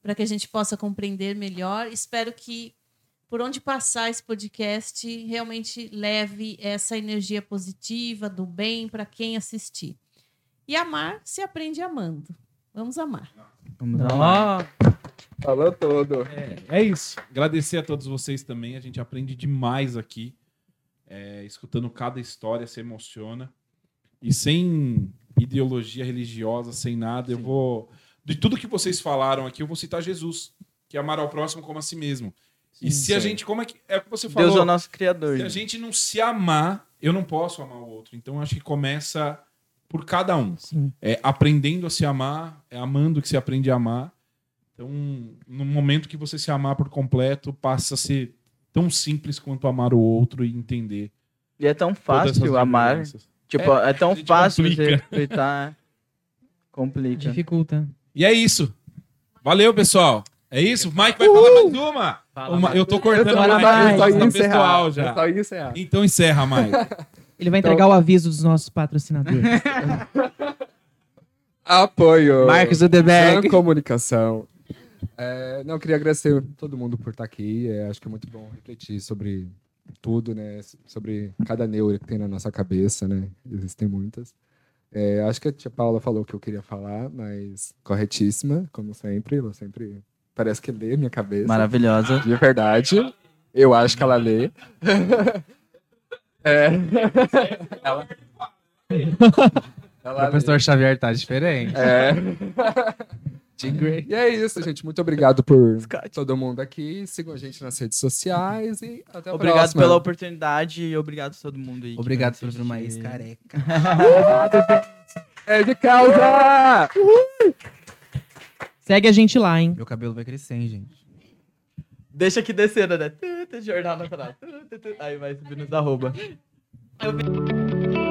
para que a gente possa compreender melhor. Espero que por onde passar esse podcast realmente leve essa energia positiva, do bem para quem assistir. E amar se aprende amando. Vamos amar. Vamos lá. Falou todo. É isso. Agradecer a todos vocês também. A gente aprende demais aqui. É, escutando cada história, se emociona. E sem ideologia religiosa, sem nada, eu vou. De tudo que vocês falaram aqui, eu vou citar Jesus, que é amar ao próximo como a si mesmo. e se a sim. gente. Como é que. É o que você falou. Deus é o nosso criador. Se a gente. não se amar, eu não posso amar o outro. Então, eu acho que começa por cada um. Sim. É aprendendo a se amar, é amando que se aprende a amar. Então, no momento que você se amar por completo, passa a ser tão simples quanto amar o outro e entender. E é tão fácil amar. diferenças. Tipo, é, a tão fácil complica. respeitar. é. Complica. Dificulta. E é isso. Valeu, pessoal. É isso? O Mike vai falar mais uma. Fala, Uma- eu tô cortando tô- o eu eu ia pessoal Eu já. só ia encerrar. Então encerra, Mike. Ele vai Então- entregar o aviso dos nossos patrocinadores. Apoio. Marcos. Gran Comunicação. É, não, eu queria agradecer todo mundo por estar aqui. É, acho que é muito bom refletir sobre tudo, né? Sobre cada neura que tem na nossa cabeça, né? Existem muitas. É, acho que a tia Paula falou o que eu queria falar, mas corretíssima, como sempre. Ela sempre parece que lê minha cabeça. Maravilhosa. De verdade. Eu acho que ela lê. é. ela... O ela lê. professor Xavier tá diferente. É. Jean Grey. E é isso, gente. Muito obrigado por Scott. todo mundo aqui. Sigam a gente nas redes sociais e até a Obrigado próxima. pela oportunidade e obrigado a todo mundo aí. Obrigado por vir uma ex-careca. É de causa! Segue a gente lá, hein? Meu cabelo vai crescer, hein, gente. Deixa aqui descendo, né? Jornal Nacional. Aí vai subir nos arroba. Eu-